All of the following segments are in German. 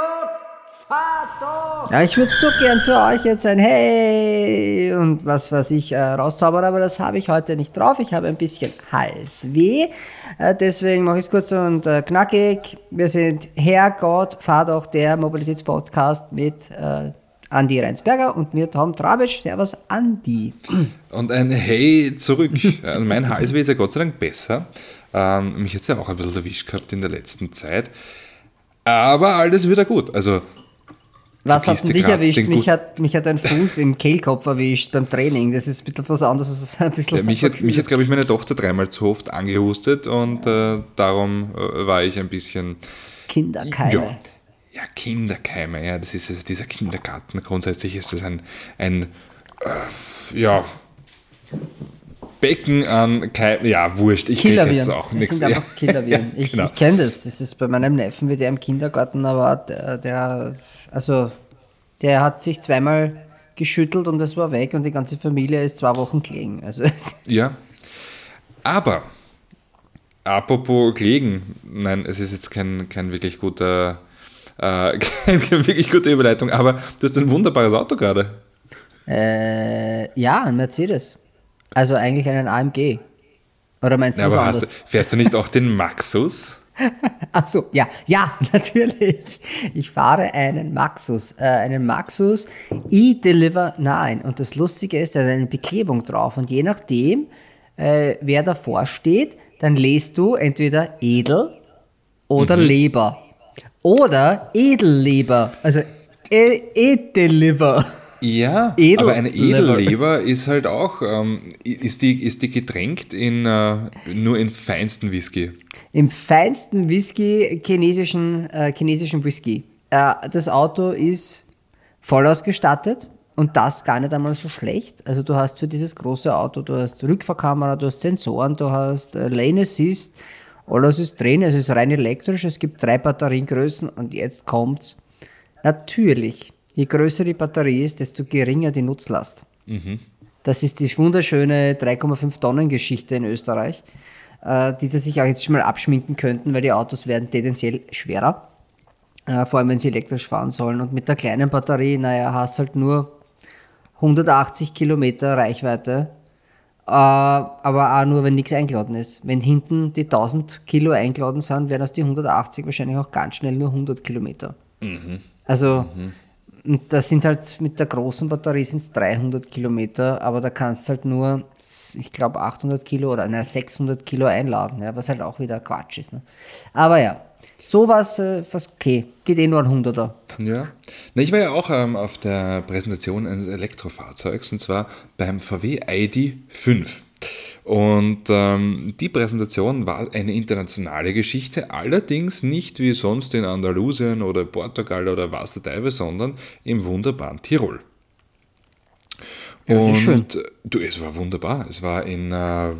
Gott, Vater! Ja, ich würde so gern für euch jetzt ein Hey und was weiß ich äh, rauszaubern, aber das habe ich heute nicht drauf. Ich habe ein bisschen Halsweh. Äh, deswegen mache ich es kurz und äh, knackig. Wir sind Herrgott, Vater, der Mobilitätspodcast mit äh, Andi Reinsberger und mir Tom Trabisch. Servus, Andi. Und ein Hey zurück. Also mein Halsweh ist ja Gott sei Dank besser. Ähm, mich hat es ja auch ein bisschen erwischt gehabt in der letzten Zeit. Aber alles wieder gut. Also was hat dich erwischt? Mich hat, mich hat ein Fuß im Kehlkopf erwischt beim Training. Das ist ein bisschen was anderes als ein bisschen. Ja, mich, hat, mich hat, glaube ich, meine Tochter dreimal zu oft angehustet und äh, darum äh, war ich ein bisschen. Kinderkeime. Ja, ja, Kinderkeime, ja, das ist also dieser Kindergarten. Grundsätzlich ist das ein, ein äh, ja, Becken an Keimen, ja, wurscht, ich kriege jetzt auch nichts. Das sind einfach Killerviren. Ich, genau. ich kenne das, das ist bei meinem Neffen, wie der im Kindergarten war, der, der, also, der hat sich zweimal geschüttelt und es war weg und die ganze Familie ist zwei Wochen gelegen. Also, ja, aber apropos gelegen, nein, es ist jetzt kein, kein wirklich guter, äh, keine wirklich gute Überleitung, aber du hast ein wunderbares Auto gerade. Äh, ja, ein Mercedes. Also eigentlich einen AMG. Oder meinst du ja, aber anderes? Du, fährst du nicht auch den Maxus? Ach so, ja, ja, natürlich. Ich fahre einen Maxus, äh, einen Maxus e-Deliver 9. Und das Lustige ist, da ist eine Beklebung drauf. Und je nachdem, äh, wer davor steht, dann lest du entweder Edel oder mhm. Leber. Oder Edelleber. Also E-Deliver. Ja, Edel aber eine Edelleber ist halt auch, ähm, ist, die, ist die getränkt in, äh, nur in feinsten Whisky? Im feinsten Whisky, chinesischen, äh, chinesischen Whisky. Äh, das Auto ist voll ausgestattet und das gar nicht einmal so schlecht. Also du hast für dieses große Auto, du hast Rückfahrkamera, du hast Sensoren, du hast äh, Lane Assist, alles ist drin, es ist rein elektrisch, es gibt drei Batteriengrößen und jetzt kommt's. Natürlich je größer die Batterie ist, desto geringer die Nutzlast. Mhm. Das ist die wunderschöne 3,5 Tonnen Geschichte in Österreich, äh, die sie sich auch jetzt schon mal abschminken könnten, weil die Autos werden tendenziell schwerer, äh, vor allem wenn sie elektrisch fahren sollen. Und mit der kleinen Batterie, naja, hast halt nur 180 Kilometer Reichweite, äh, aber auch nur, wenn nichts eingeladen ist. Wenn hinten die 1000 Kilo eingeladen sind, werden aus die 180 wahrscheinlich auch ganz schnell nur 100 Kilometer. Mhm. Also mhm. Und das sind halt mit der großen Batterie sind es 300 Kilometer, aber da kannst halt nur, ich glaube, 800 Kilo oder na, 600 Kilo einladen, ja, was halt auch wieder Quatsch ist. Ne? Aber ja, sowas äh, fast okay. Geht eh nur ein 100er. Ja. Na, ich war ja auch ähm, auf der Präsentation eines Elektrofahrzeugs und zwar beim VW ID5. Und ähm, die Präsentation war eine internationale Geschichte, allerdings nicht wie sonst in Andalusien oder Portugal oder was der Teufel, sondern im wunderbaren Tirol. Ja, und schön. du, es war wunderbar. Es war in äh,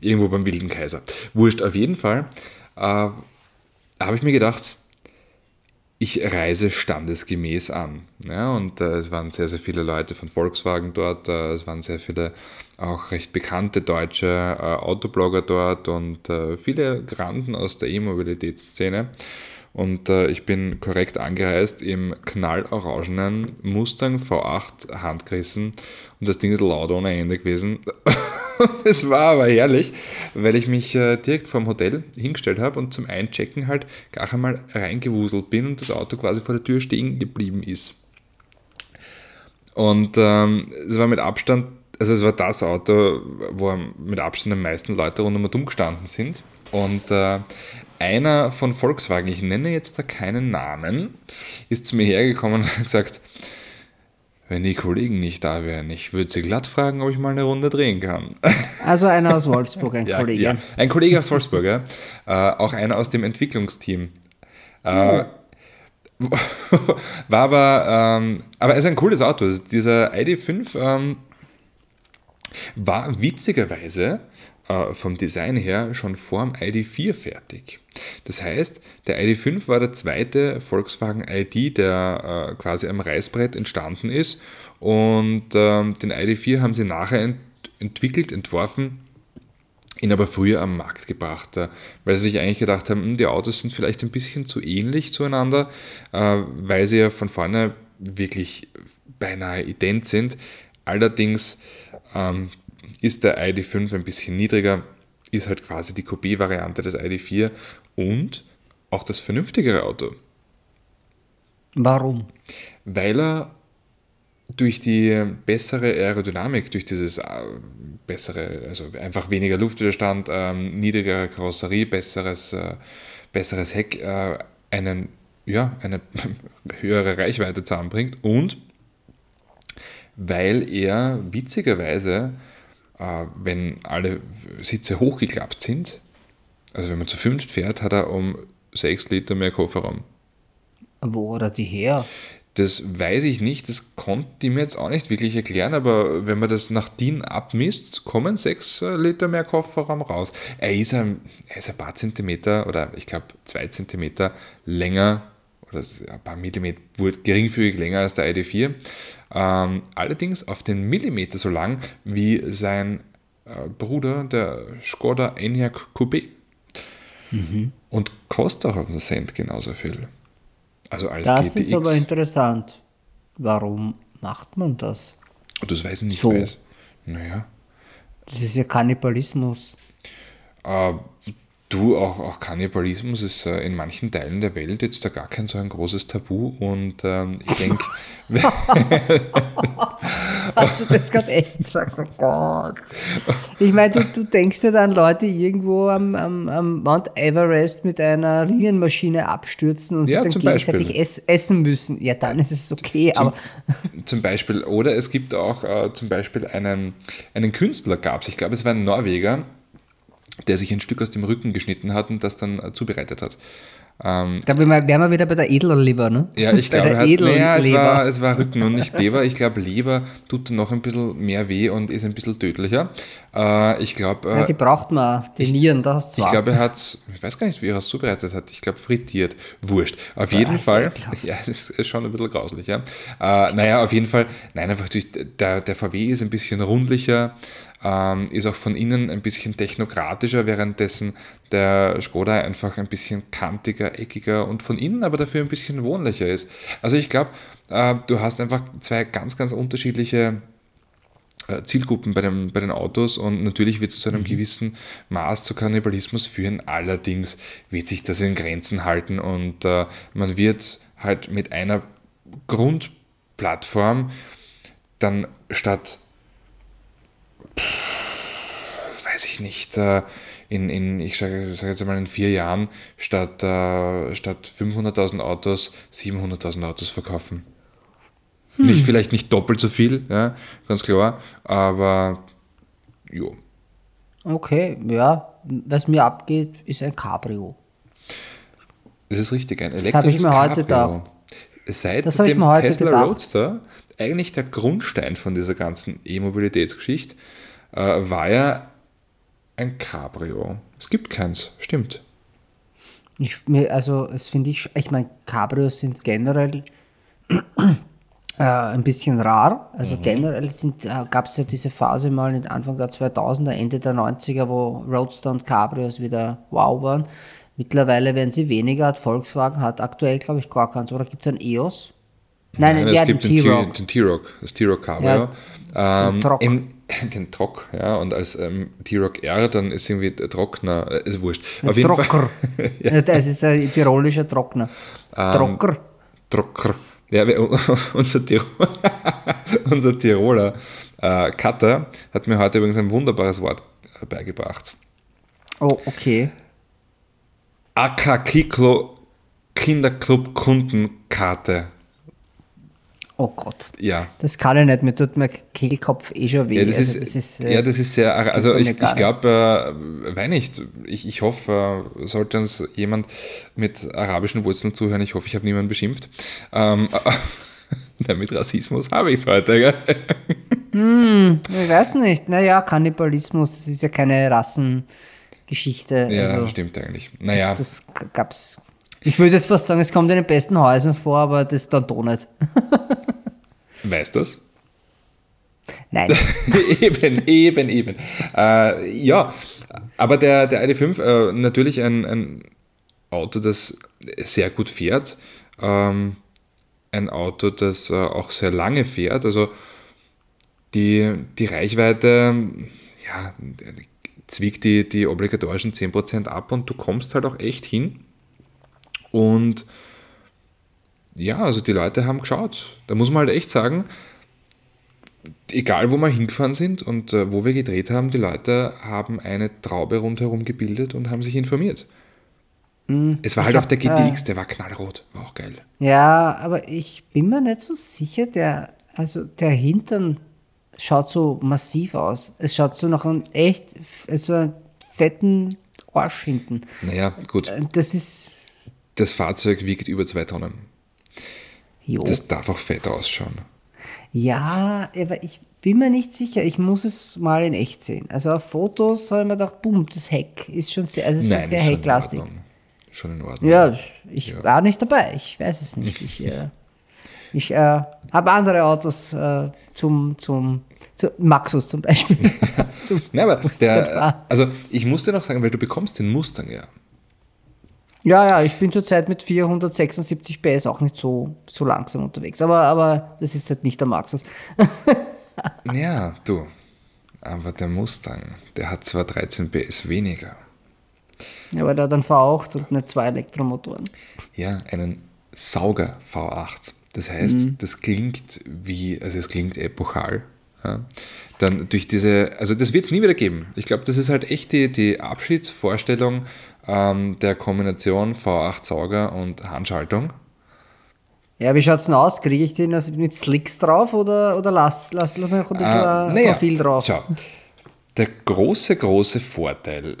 irgendwo beim Wilden Kaiser. Wurscht, auf jeden Fall äh, habe ich mir gedacht, ich reise standesgemäß an. Ja, und äh, es waren sehr, sehr viele Leute von Volkswagen dort, äh, es waren sehr viele auch recht bekannte deutsche äh, Autoblogger dort und äh, viele Granden aus der E-Mobilitätsszene. Und äh, ich bin korrekt angereist im knallorangenen Mustang V8 handgerissen und das Ding ist laut ohne Ende gewesen. Es war aber herrlich, weil ich mich äh, direkt vom Hotel hingestellt habe und zum Einchecken halt gar einmal reingewuselt bin und das Auto quasi vor der Tür stehen geblieben ist. Und ähm, es war mit Abstand also es war das Auto, wo mit Abstand am meisten Leute rundum und gestanden sind. Und äh, einer von Volkswagen, ich nenne jetzt da keinen Namen, ist zu mir hergekommen und hat gesagt, wenn die Kollegen nicht da wären, ich würde sie glatt fragen, ob ich mal eine Runde drehen kann. Also einer aus Wolfsburg, ein ja, Kollege. Ja, ein Kollege aus Wolfsburg, ja. Äh, auch einer aus dem Entwicklungsteam. Äh, oh. war aber, ähm, aber es ist ein cooles Auto. Also dieser ID5 ähm, war witzigerweise vom Design her schon vor dem ID4 fertig. Das heißt, der ID5 war der zweite Volkswagen ID, der äh, quasi am Reißbrett entstanden ist und ähm, den ID4 haben sie nachher ent entwickelt, entworfen ihn aber früher am Markt gebracht, äh, weil sie sich eigentlich gedacht haben, hm, die Autos sind vielleicht ein bisschen zu ähnlich zueinander, äh, weil sie ja von vorne wirklich beinahe ident sind. Allerdings ähm, ist der ID5 ein bisschen niedriger, ist halt quasi die Kopie-Variante des ID4 und auch das vernünftigere Auto. Warum? Weil er durch die bessere Aerodynamik, durch dieses äh, bessere, also einfach weniger Luftwiderstand, ähm, niedrigere Karosserie, besseres, äh, besseres Heck, äh, einen, ja, eine höhere Reichweite zusammenbringt und weil er witzigerweise, wenn alle Sitze hochgeklappt sind, also wenn man zu fünft fährt, hat er um 6 Liter mehr Kofferraum. Wo hat er die her? Das weiß ich nicht, das konnte die mir jetzt auch nicht wirklich erklären, aber wenn man das nach DIN abmisst, kommen 6 Liter mehr Kofferraum raus. Er ist ein, er ist ein paar Zentimeter oder ich glaube 2 Zentimeter länger oder ein paar Millimeter geringfügig länger als der ID4. Ähm, allerdings auf den Millimeter so lang wie sein äh, Bruder, der Skoda Enyaq Coupé. Mhm. Und kostet auch auf den Cent genauso viel. Also als das GTX. ist aber interessant. Warum macht man das? Das weiß ich nicht. So. Weiß. Naja. Das ist ja Kannibalismus. Äh, du, auch, auch Kannibalismus ist äh, in manchen Teilen der Welt jetzt da gar kein so ein großes Tabu und ähm, ich denke. Hast du das gerade echt gesagt? Oh Gott. Ich meine, du, du denkst ja dann Leute irgendwo am, am, am Mount Everest mit einer Linienmaschine abstürzen und Ja, sich dann gegenseitig ess, essen müssen. Ja, dann ist es okay, Zum, aber zum Beispiel, oder es gibt auch äh, zum Beispiel einen, einen Künstler gab es, ich glaube es war ein Norweger, der sich ein Stück aus dem Rücken geschnitten hat und das dann äh, zubereitet hat. Ähm, da wären wir wieder bei der Edelleber, ne? ja, ich glaube, er hat, naja, es, war, es war Rücken und nicht Leber. Ich glaube, Leber tut noch ein bisschen mehr weh und ist ein bisschen tödlicher. Äh, ich glaube, Ja, äh, die braucht man, die Nieren, das ist ich zwar. glaube, er hat, ich weiß gar nicht, wie er es zubereitet hat. Ich glaube, frittiert. Wurscht. Auf jeden ist Fall, ja, es ist schon ein bisschen grauslich, ja. Äh, naja, auf jeden Fall, nein, einfach durch, der, der VW ist ein bisschen rundlicher, ähm, ist auch von innen ein bisschen technokratischer, währenddessen der Skoda einfach ein bisschen kantiger, eckiger und von innen aber dafür ein bisschen wohnlicher ist. Also ich glaube, äh, du hast einfach zwei ganz, ganz unterschiedliche äh, Zielgruppen bei, dem, bei den Autos und natürlich wird es zu einem gewissen Maß zu Kannibalismus führen. Allerdings wird sich das in Grenzen halten und äh, man wird halt mit einer Grundplattform dann statt, pff, weiß ich nicht, äh, in, in ich sage sag jetzt mal in vier Jahren statt, äh, statt 500.000 Autos 700.000 Autos verkaufen. Nicht, vielleicht nicht doppelt so viel, ja, ganz klar, aber jo. Okay, ja, was mir abgeht, ist ein Cabrio. Das ist richtig, ein habe elektrisches ich mir heute Cabrio. gedacht. Seit Das habe ich dem mir heute Tesla gedacht. Roadster, eigentlich der Grundstein von dieser ganzen E-Mobilitätsgeschichte, äh, war ja ein Cabrio. Es gibt keins, stimmt. Ich, also, es finde ich, ich meine, Cabrios sind generell äh, ein bisschen rar. Mhm. Also generell äh, gab es ja diese Phase mal in Anfang der 2000er, Ende der 90er, wo Roadster und Cabrios wieder wow waren. Mittlerweile werden sie weniger. Hat Volkswagen hat aktuell, glaube ich, gar keins. Oder gibt es ein EOS? Nein, Nein, ja, es gibt den T-Rock. den T-Rock, das T-Rock Cabrio. ähm, Trock. im- den Trock, ja, und als ähm, T-Rock R, dann ist irgendwie der Trockner, äh, ist wurscht. Auf jeden Fall. Trocker. ja. Das ist ein tirolischer Trockner. Ähm, Trocker. Trocker. Ja, wir- unser, Tirol, unser Tiroler äh, Cutter hat mir heute übrigens ein wunderbares Wort äh, beigebracht. Oh, okay. Akakiklo Kinderclub Kundenkarte. Oh Gott. Ja. Das kann ich nicht, mir tut mein Kehlkopf eh schon weh. Ja, das, also, ist, äh, ja, das ist sehr, also ich, ich glaube, äh, weiß nicht, ich, ich hoffe, äh, sollte uns jemand mit arabischen Wurzeln zuhören, ich hoffe, ich habe niemanden beschimpft. Ähm, ja, mit Rassismus habe ich es heute, gell? Ich weiß nicht. Naja, Kannibalismus, das ist ja keine Rassengeschichte. Ja, also, stimmt eigentlich. Naja, Das, das gab's. Ich würde jetzt fast sagen, es kommt in den besten Häusern vor, aber das dann doch nicht. weißt du das? Nein. eben, eben, eben. Äh, ja, aber der, der ID5, äh, natürlich ein, ein Auto, das sehr gut fährt. Ähm, ein Auto, das äh, auch sehr lange fährt. Also die, die Reichweite, ja, zwiegt die, die obligatorischen 10% ab und du kommst halt auch echt hin. Und ja, also die Leute haben geschaut. Da muss man halt echt sagen, egal wo wir hingefahren sind und äh, wo wir gedreht haben, die Leute haben eine Traube rundherum gebildet und haben sich informiert. Mm, es war halt auch der GTX, äh, der war knallrot, war auch geil. Ja, aber ich bin mir nicht so sicher, der, also der Hintern schaut so massiv aus. Es schaut so nach einem echt, so einem fetten Arsch hinten. Naja, gut. Äh, das ist. Das Fahrzeug wiegt über zwei Tonnen. Jo. Das darf auch fett ausschauen. Ja, aber ich bin mir nicht sicher. Ich muss es mal in echt sehen. Also auf Fotos habe ich mir gedacht, boom, das Heck ist schon sehr, also Nein, sehr hecklastig. Schon in Ordnung. Ja, ich ja. war nicht dabei. Ich weiß es nicht. Ich, äh, ich äh, habe andere Autos äh, zum, zum, zum Maxus zum Beispiel. zum ja, aber der, also ich muss dir noch sagen, weil du bekommst den Mustang ja. Ja, ja, ich bin zurzeit mit 476 PS auch nicht so, so langsam unterwegs. Aber, aber das ist halt nicht der Maxus. ja, du. Aber der Mustang, der hat zwar 13 PS weniger. Ja, aber der hat einen V8 und nicht zwei Elektromotoren. Ja, einen Sauger V8. Das heißt, mhm. das klingt wie, also es klingt epochal. Ja. Dann durch diese, also das wird es nie wieder geben. Ich glaube, das ist halt echt die, die Abschiedsvorstellung ähm, der Kombination V8 Sauger und Handschaltung. Ja, wie schaut es denn aus? Kriege ich den also mit Slicks drauf oder, oder lass, lass, lass noch ein bisschen äh, naja, Profil drauf? Schau, der große, große Vorteil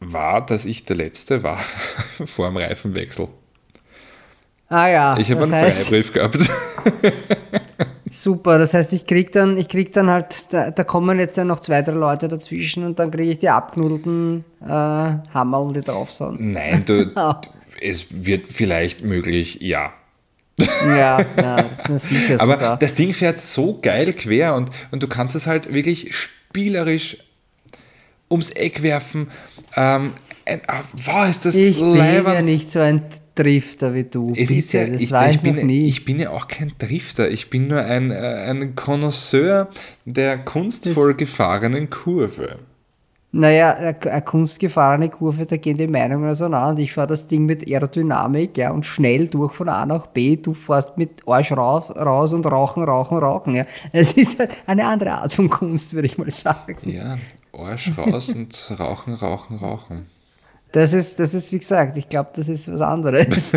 war, dass ich der Letzte war vor dem Reifenwechsel. Ah ja. Ich habe einen heißt, Freibrief gehabt. Super, das heißt, ich krieg dann, ich krieg dann halt, da, da, kommen jetzt ja noch zwei, drei Leute dazwischen und dann kriege ich die abknudelten äh, Hammer, die drauf sind. Nein, du, es wird vielleicht möglich, ja. ja, ja, das ist sicher Aber sogar. das Ding fährt so geil quer und, und du kannst es halt wirklich spielerisch ums Eck werfen. Ähm, ein, ah, wow, ist das Ich leibend. bin ja nicht so ein Drifter wie du. Es ist ja, das ich, war ich, ich bin, nie. Ich bin ja auch kein Drifter. Ich bin nur ein, äh, ein Connoisseur der kunstvoll das gefahrenen Kurve. Naja, eine kunstgefahrene Kurve, da gehen die Meinungen auseinander. Ich fahre das Ding mit Aerodynamik ja, und schnell durch von A nach B. Du fährst mit Arsch raus, raus und rauchen, rauchen, rauchen. Ja. Es ist halt eine andere Art von Kunst, würde ich mal sagen. Ja, Arsch raus und rauchen, rauchen, rauchen. Das ist, das ist wie gesagt, ich glaube, das ist was anderes.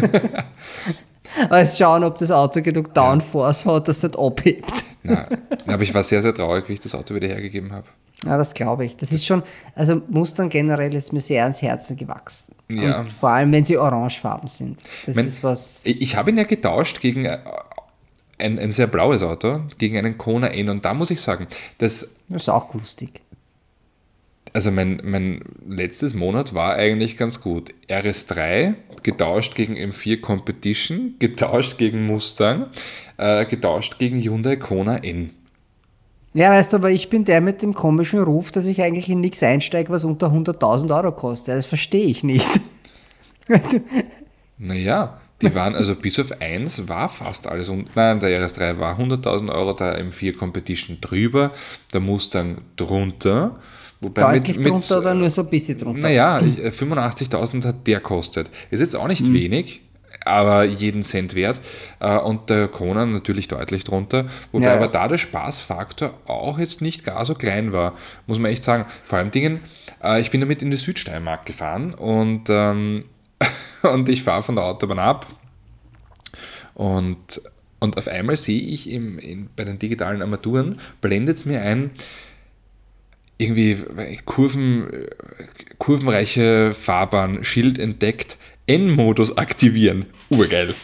Als schauen, ob das Auto genug Downforce ja. hat, dass es nicht abhebt. Nein, aber ich war sehr, sehr traurig, wie ich das Auto wieder hergegeben habe. Ja, das glaube ich. Das ist schon, also Mustang generell ist mir sehr ans Herzen gewachsen. Ja. Und vor allem, wenn sie orangefarben sind. Das mein, ist was. Ich habe ihn ja getauscht gegen äh, ein, ein sehr blaues Auto, gegen einen Kona N. Und da muss ich sagen, das. Das ist auch lustig also mein, mein letztes Monat war eigentlich ganz gut. RS3 getauscht gegen M4 Competition, getauscht gegen Mustang, äh, getauscht gegen Hyundai Kona N. Ja, weißt du, aber ich bin der mit dem komischen Ruf, dass ich eigentlich in nichts einsteige, was unter 100.000 Euro kostet. Das verstehe ich nicht. naja, die waren also bis auf eins war fast alles. Und, nein, der RS3 war 100.000 Euro, der M4 Competition drüber, der Mustang drunter. Wobei Deutlich mit, mit, drunter oder nur so ein bisschen drunter? Naja, 85.000 hat der kostet. Ist jetzt auch nicht mhm. wenig, aber jeden Cent wert. Äh, und der Conan natürlich deutlich drunter. Wobei ja, aber da der Spaßfaktor auch jetzt nicht gar so klein war, muss man echt sagen. Vor allem Dingen, äh, ich bin damit in die Südsteiermark gefahren und, ähm, und ich fahre von der Autobahn ab und, und auf einmal sehe ich im, in, bei den digitalen Armaturen, blendet es mir ein, irgendwie Kurven, kurvenreiche Fahrbahn, Schild entdeckt, N-Modus aktivieren. Urgeil.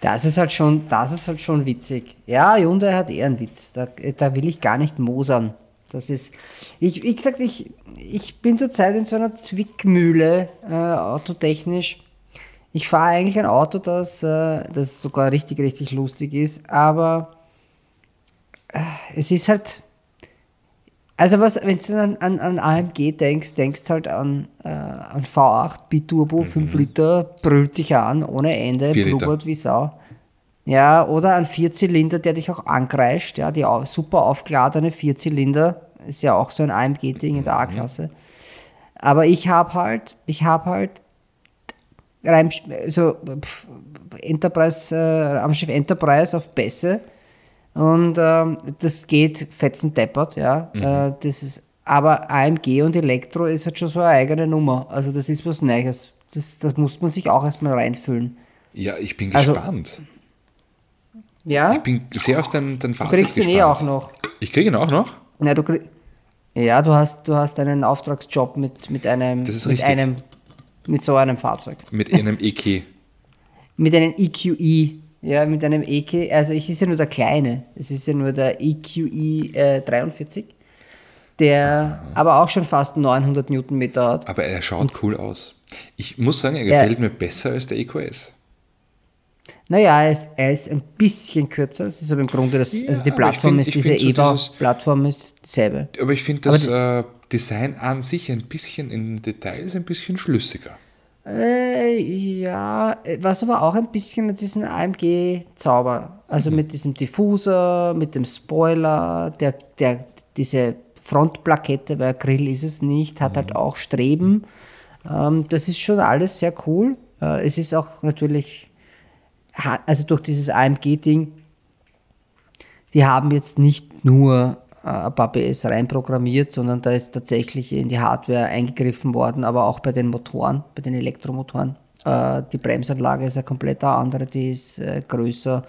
Das ist halt schon, das ist halt schon witzig. Ja, Hyundai hat eher einen Witz. Da, da will ich gar nicht mosern. Das ist, ich, wie gesagt, ich, ich bin zurzeit in so einer Zwickmühle, äh, autotechnisch. Ich fahre eigentlich ein Auto, das, äh, das sogar richtig, richtig lustig ist, aber es ist halt. Also was, wenn du an, an, an AMG denkst, denkst halt an, äh, an V8 Biturbo, 5 Liter, brüllt dich an, ohne Ende, blubbert wie Sau. Ja, oder ein Vierzylinder, der dich auch angreischt, ja, die super aufgeladene Vierzylinder, ist ja auch so ein AMG-Ding in der A-Klasse. Aber ich habe halt, ich habe halt rein, so pff, Enterprise, äh, am Schiff Enterprise auf Bässe und ähm, das geht fetzen deppert, ja. Äh, das ist, aber AMG und Elektro ist halt schon so eine eigene Nummer. Also das ist was Neues. Das, das muss man sich auch erstmal reinfühlen. Ja, ich bin Also- gespannt. Ja, ich bin sehr auf dein, dein du Fazit kriegst den gespannt. eh auch noch. Ich kriege ihn auch noch? Ja, du, krieg- ja, du hast, du hast einen Auftragsjob mit, mit einem, Das ist mit richtig. einem, mit so einem Fahrzeug. Mit einem E EK. Mit einem EQE. Ja, mit einem EQ, also ich ist ja nur der kleine. Es ist ja nur der EQE äh, 43, der aber auch schon fast 900 Newtonmeter hat. Aber er schaut cool aus. Ich muss sagen, er Ja. gefällt mir besser als der EQS. Naja, er ist, er ist ein bisschen kürzer. Es ist aber im Grunde das, Ja, also die Plattform find- ist diese so EVA-Plattform ist dieselbe. Aber ich finde das äh, Design an sich ein bisschen in Details ein bisschen schlüssiger. Äh, ja, was aber auch ein bisschen mit diesem AMG-Zauber, also mit diesem Diffuser, mit dem Spoiler, der, der, diese Frontplakette, weil Grill ist es nicht, hat halt auch Streben. Ähm, das ist schon alles sehr cool. Äh, es ist auch natürlich, also durch dieses AMG-Ding, die haben jetzt nicht nur ein paar PS reinprogrammiert, sondern da ist tatsächlich in die Hardware eingegriffen worden, aber auch bei den Motoren, bei den Elektromotoren. Äh, die Bremsanlage ist eine komplett andere, die ist äh, größer,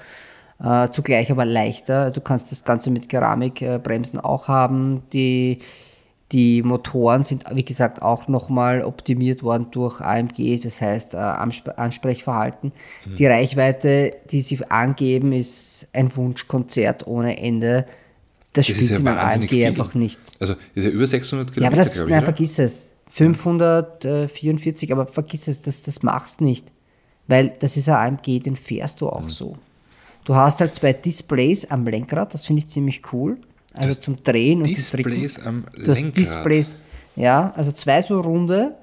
äh, zugleich aber leichter. Du kannst das Ganze mit Keramikbremsen auch haben. Die, die Motoren sind, wie gesagt, auch nochmal optimiert worden durch AMG, das heißt äh, Ansp Ansprechverhalten. Die Reichweite, die sie angeben, ist ein Wunschkonzert ohne Ende. Das, Das spielt ja wahnsinnig AMG viel. einfach nicht. Also ist ja über 600 Ja, Kilometer, aber das, glaube ich. nein, oder? vergiss es. 544, aber vergiss es, das, das machst nicht. Weil das ist ein AMG, den fährst du auch Mhm. so. Du hast halt zwei Displays am Lenkrad, das finde ich ziemlich cool. Also zum Drehen und zum Drücken. Displays am Du hast Lenkrad. Displays, ja, also zwei so runde,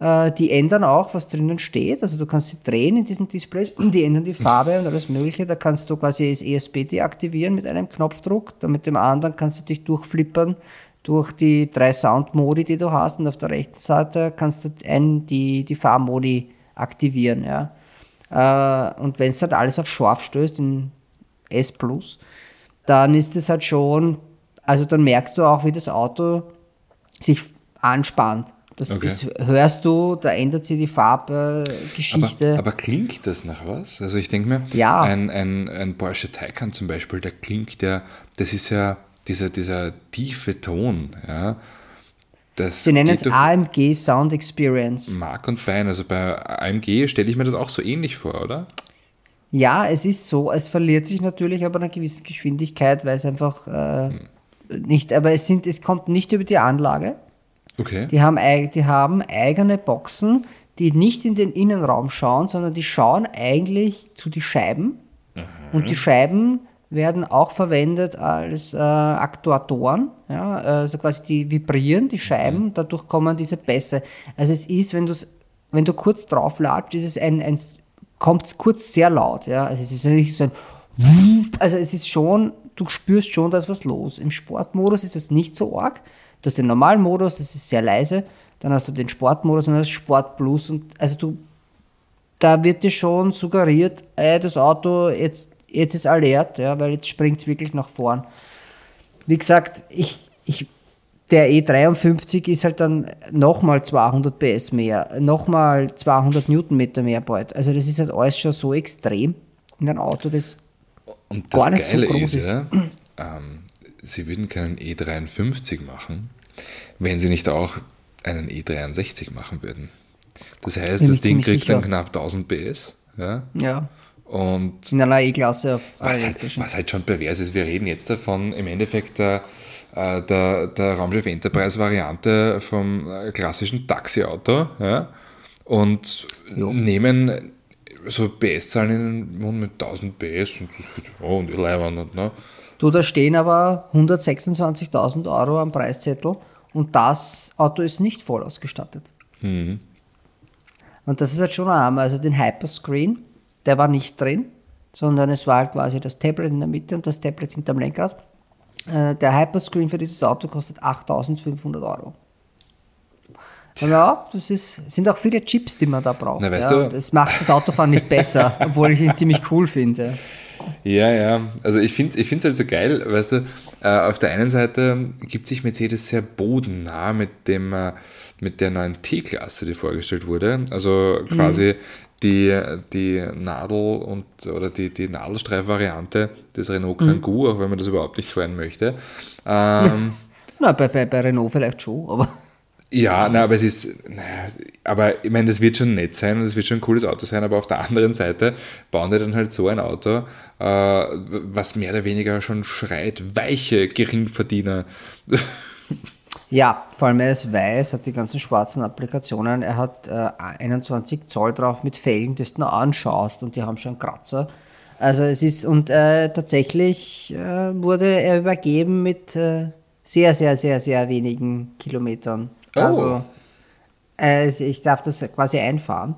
die ändern auch, was drinnen steht. Also du kannst sie drehen in diesen Displays und die ändern die Farbe und alles mögliche. Da kannst du quasi das ESP deaktivieren mit einem Knopfdruck. Dann mit dem anderen kannst du dich durchflippern durch die drei Soundmodi, die du hast. Und auf der rechten Seite kannst du ein, die, die Fahrmodi aktivieren. Ja. Äh, und wenn es halt alles auf scharf stößt, in S dann ist es halt schon, also dann merkst du auch, wie das Auto sich anspannt. Das Okay. ist, hörst du, da ändert sich die Farbgeschichte. Aber, aber klingt das nach was? Also ich denke mir, Ja. ein, ein, ein Porsche Taycan zum Beispiel, der klingt ja, das ist ja dieser, dieser tiefe Ton, ja. Das Sie nennen es AMG Sound Experience. Mark und Bein. Also bei AMG stelle ich mir das auch so ähnlich vor, oder? Ja, es ist so, es verliert sich natürlich aber eine gewisse Geschwindigkeit, weil es einfach äh, nicht, aber es sind, es kommt nicht über die Anlage. Okay. Die haben, die haben eigene Boxen, die nicht in den Innenraum schauen, sondern die schauen eigentlich zu die Scheiben. Und die Scheiben werden auch verwendet als äh, Aktuatoren, ja, also quasi die vibrieren, die Scheiben, dadurch kommen diese Bässe. Also es ist, wenn, wenn du kurz drauf latscht, ist es ein, ein kommt es kurz sehr laut, ja, also es ist richtig so ein also es ist schon, du spürst schon, da ist was los. Im Sportmodus ist es nicht so arg. Du hast den normalen Modus, das ist sehr leise. Dann hast du den Sportmodus und dann hast Sport Plus. Und also du, da wird dir schon suggeriert, ey, das Auto, jetzt, jetzt ist alert, ja, weil jetzt springt es wirklich nach vorn. Wie gesagt, ich, ich, der E53 ist halt dann nochmal 200 PS mehr, nochmal 200 Newtonmeter mehr bald. Also das ist halt alles schon so extrem in einem Auto, das Und das gar nicht so Geile groß ist, ja, ähm, sie würden keinen E53 machen, wenn sie nicht auch einen E63 machen würden. Das heißt, das Ding kriegt dann sicher. knapp 1000 PS. Ja, ja, und in einer E-Klasse auf was halt, was halt schon pervers ist, wir reden jetzt davon, im Endeffekt der, äh, der, der Raumschiff Enterprise-Variante vom äh, klassischen Taxiauto ja, und nehmen so PS-Zahlen in den Mund mit 1000 PS und, oh, und Leihwand. Ne? Du, da stehen aber 126.000 Euro am Preiszettel und das Auto ist nicht voll ausgestattet. Mhm. Und das ist halt schon arm. Also den Hyperscreen, der war nicht drin, sondern es war halt quasi das Tablet in der Mitte und das Tablet hinterm Lenkrad. Äh, der Hyperscreen für dieses Auto kostet 8500 Euro. Ja, das ist, sind auch viele Chips, die man da braucht. Na, weißt ja, du? Das macht das Autofahren nicht besser, obwohl ich ihn ziemlich cool finde. Ja, ja. Also ich finde es ich halt so geil, weißt du, äh, auf der einen Seite gibt sich Mercedes sehr bodennah mit dem äh, mit der neuen T-Klasse, die vorgestellt wurde. Also quasi mhm. die, die Nadel- und oder die, die Nadelstreif-Variante des Renault mhm. Kangoo, mhm. auch wenn man das überhaupt nicht fahren möchte. Ähm, Na, bei, bei, bei Renault vielleicht schon, aber. Ja, na, aber es ist, naja, aber ich meine, das wird schon nett sein und das wird schon ein cooles Auto sein, aber auf der anderen Seite bauen die dann halt so ein Auto, äh, was mehr oder weniger schon schreit, weiche Geringverdiener. Ja, vor allem er ist weiß, hat die ganzen schwarzen Applikationen. Er hat äh, 21 Zoll drauf mit Felgen, die du anschaust und die haben schon Kratzer. Also es ist, und äh, tatsächlich äh, wurde er übergeben mit äh, sehr, sehr, sehr, sehr wenigen Kilometern. Oh. Also äh, ich darf das quasi einfahren.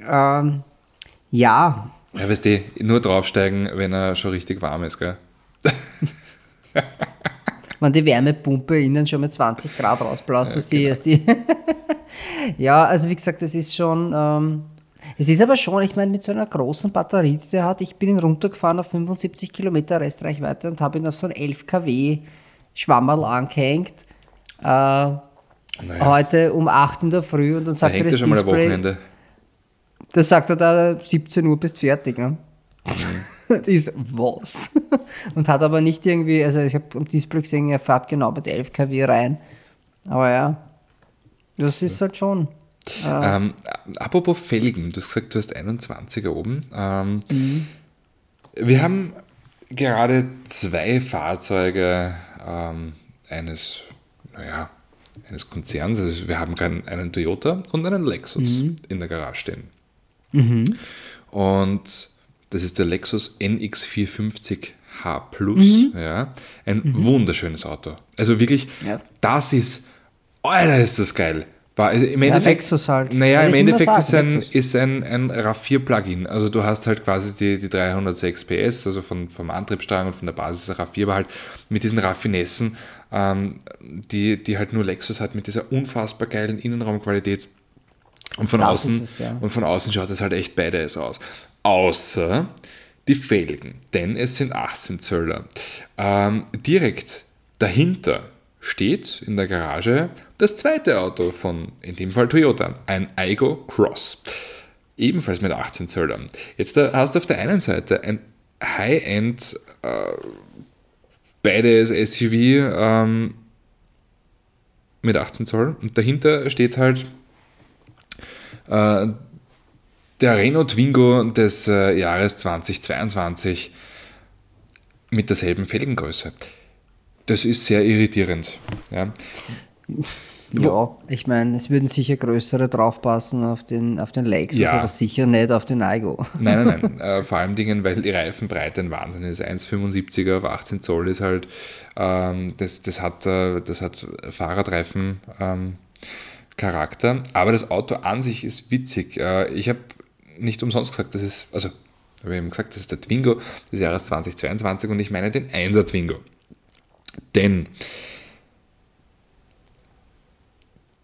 Ähm, ja. Ja, weißt du, nur draufsteigen, wenn er schon richtig warm ist, gell? wenn die Wärmepumpe innen schon mit 20 Grad rausblaust, ja, genau. die, die ja, also wie gesagt, das ist schon, ähm, es ist aber schon, ich meine, mit so einer großen Batterie, die der hat, ich bin ihn runtergefahren auf 75 Kilometer Restreichweite und habe ihn auf so ein 11 kW Schwammerl angehängt. Äh, naja. Heute um 8 in der Früh und dann sagt da er das Display. Da sagt er da 17 Uhr bist fertig. Ne? Mhm. ist was. Und hat aber nicht irgendwie, also ich habe am Display gesehen, er fährt genau mit 11 kW rein. Aber ja, das ist halt schon. Äh ähm, apropos Felgen, du hast gesagt, du hast 21er oben. Ähm, mhm. Wir haben gerade zwei Fahrzeuge ähm, eines, naja, eines Konzerns. Also wir haben einen Toyota und einen Lexus mhm. in der Garage stehen. Mhm. Und das ist der Lexus NX450H Plus. Mhm. Ja, ein mhm. wunderschönes Auto. Also wirklich, ja. das ist, Alter, ist das geil. War, also Im Endeffekt, ja, Lexus halt. Naja, im Endeffekt ist ein, ist ein, ein RAV4-Plugin. Also du hast halt quasi die, die 306 PS, also von, vom Antriebsstrang und von der Basis RAV4, aber halt mit diesen Raffinessen, ähm, die, die halt nur Lexus hat, mit dieser unfassbar geilen Innenraumqualität. Und von, außen, es, ja. und von außen schaut das halt echt beides aus außer die Felgen, denn es sind 18 Zöller. Ähm, direkt dahinter steht in der Garage das zweite Auto von, in dem Fall Toyota, ein Aigo Cross. Ebenfalls mit 18 Zöllern. Jetzt da hast du auf der einen Seite ein High-End, äh, beides SUV ähm, mit 18 Zoll und dahinter steht halt äh, der Renault Twingo des äh, Jahres 2022 mit derselben Felgengröße. Das ist sehr irritierend. Ja, ja ich meine, es würden sicher größere draufpassen auf den, auf den Lexus, ja. aber sicher nicht auf den Aigo. Nein, nein, nein. äh, vor allem Dingen, weil die Reifenbreite ein Wahnsinn ist. 1,75er auf 18 Zoll ist halt, ähm, das, das, hat, äh, das hat Fahrradreifen. Ähm, Charakter, aber das Auto an sich ist witzig. Äh, ich habe nicht umsonst gesagt, das ist, also habe eben gesagt, das ist der Twingo des Jahres 2022 und ich meine den 1er Twingo. Denn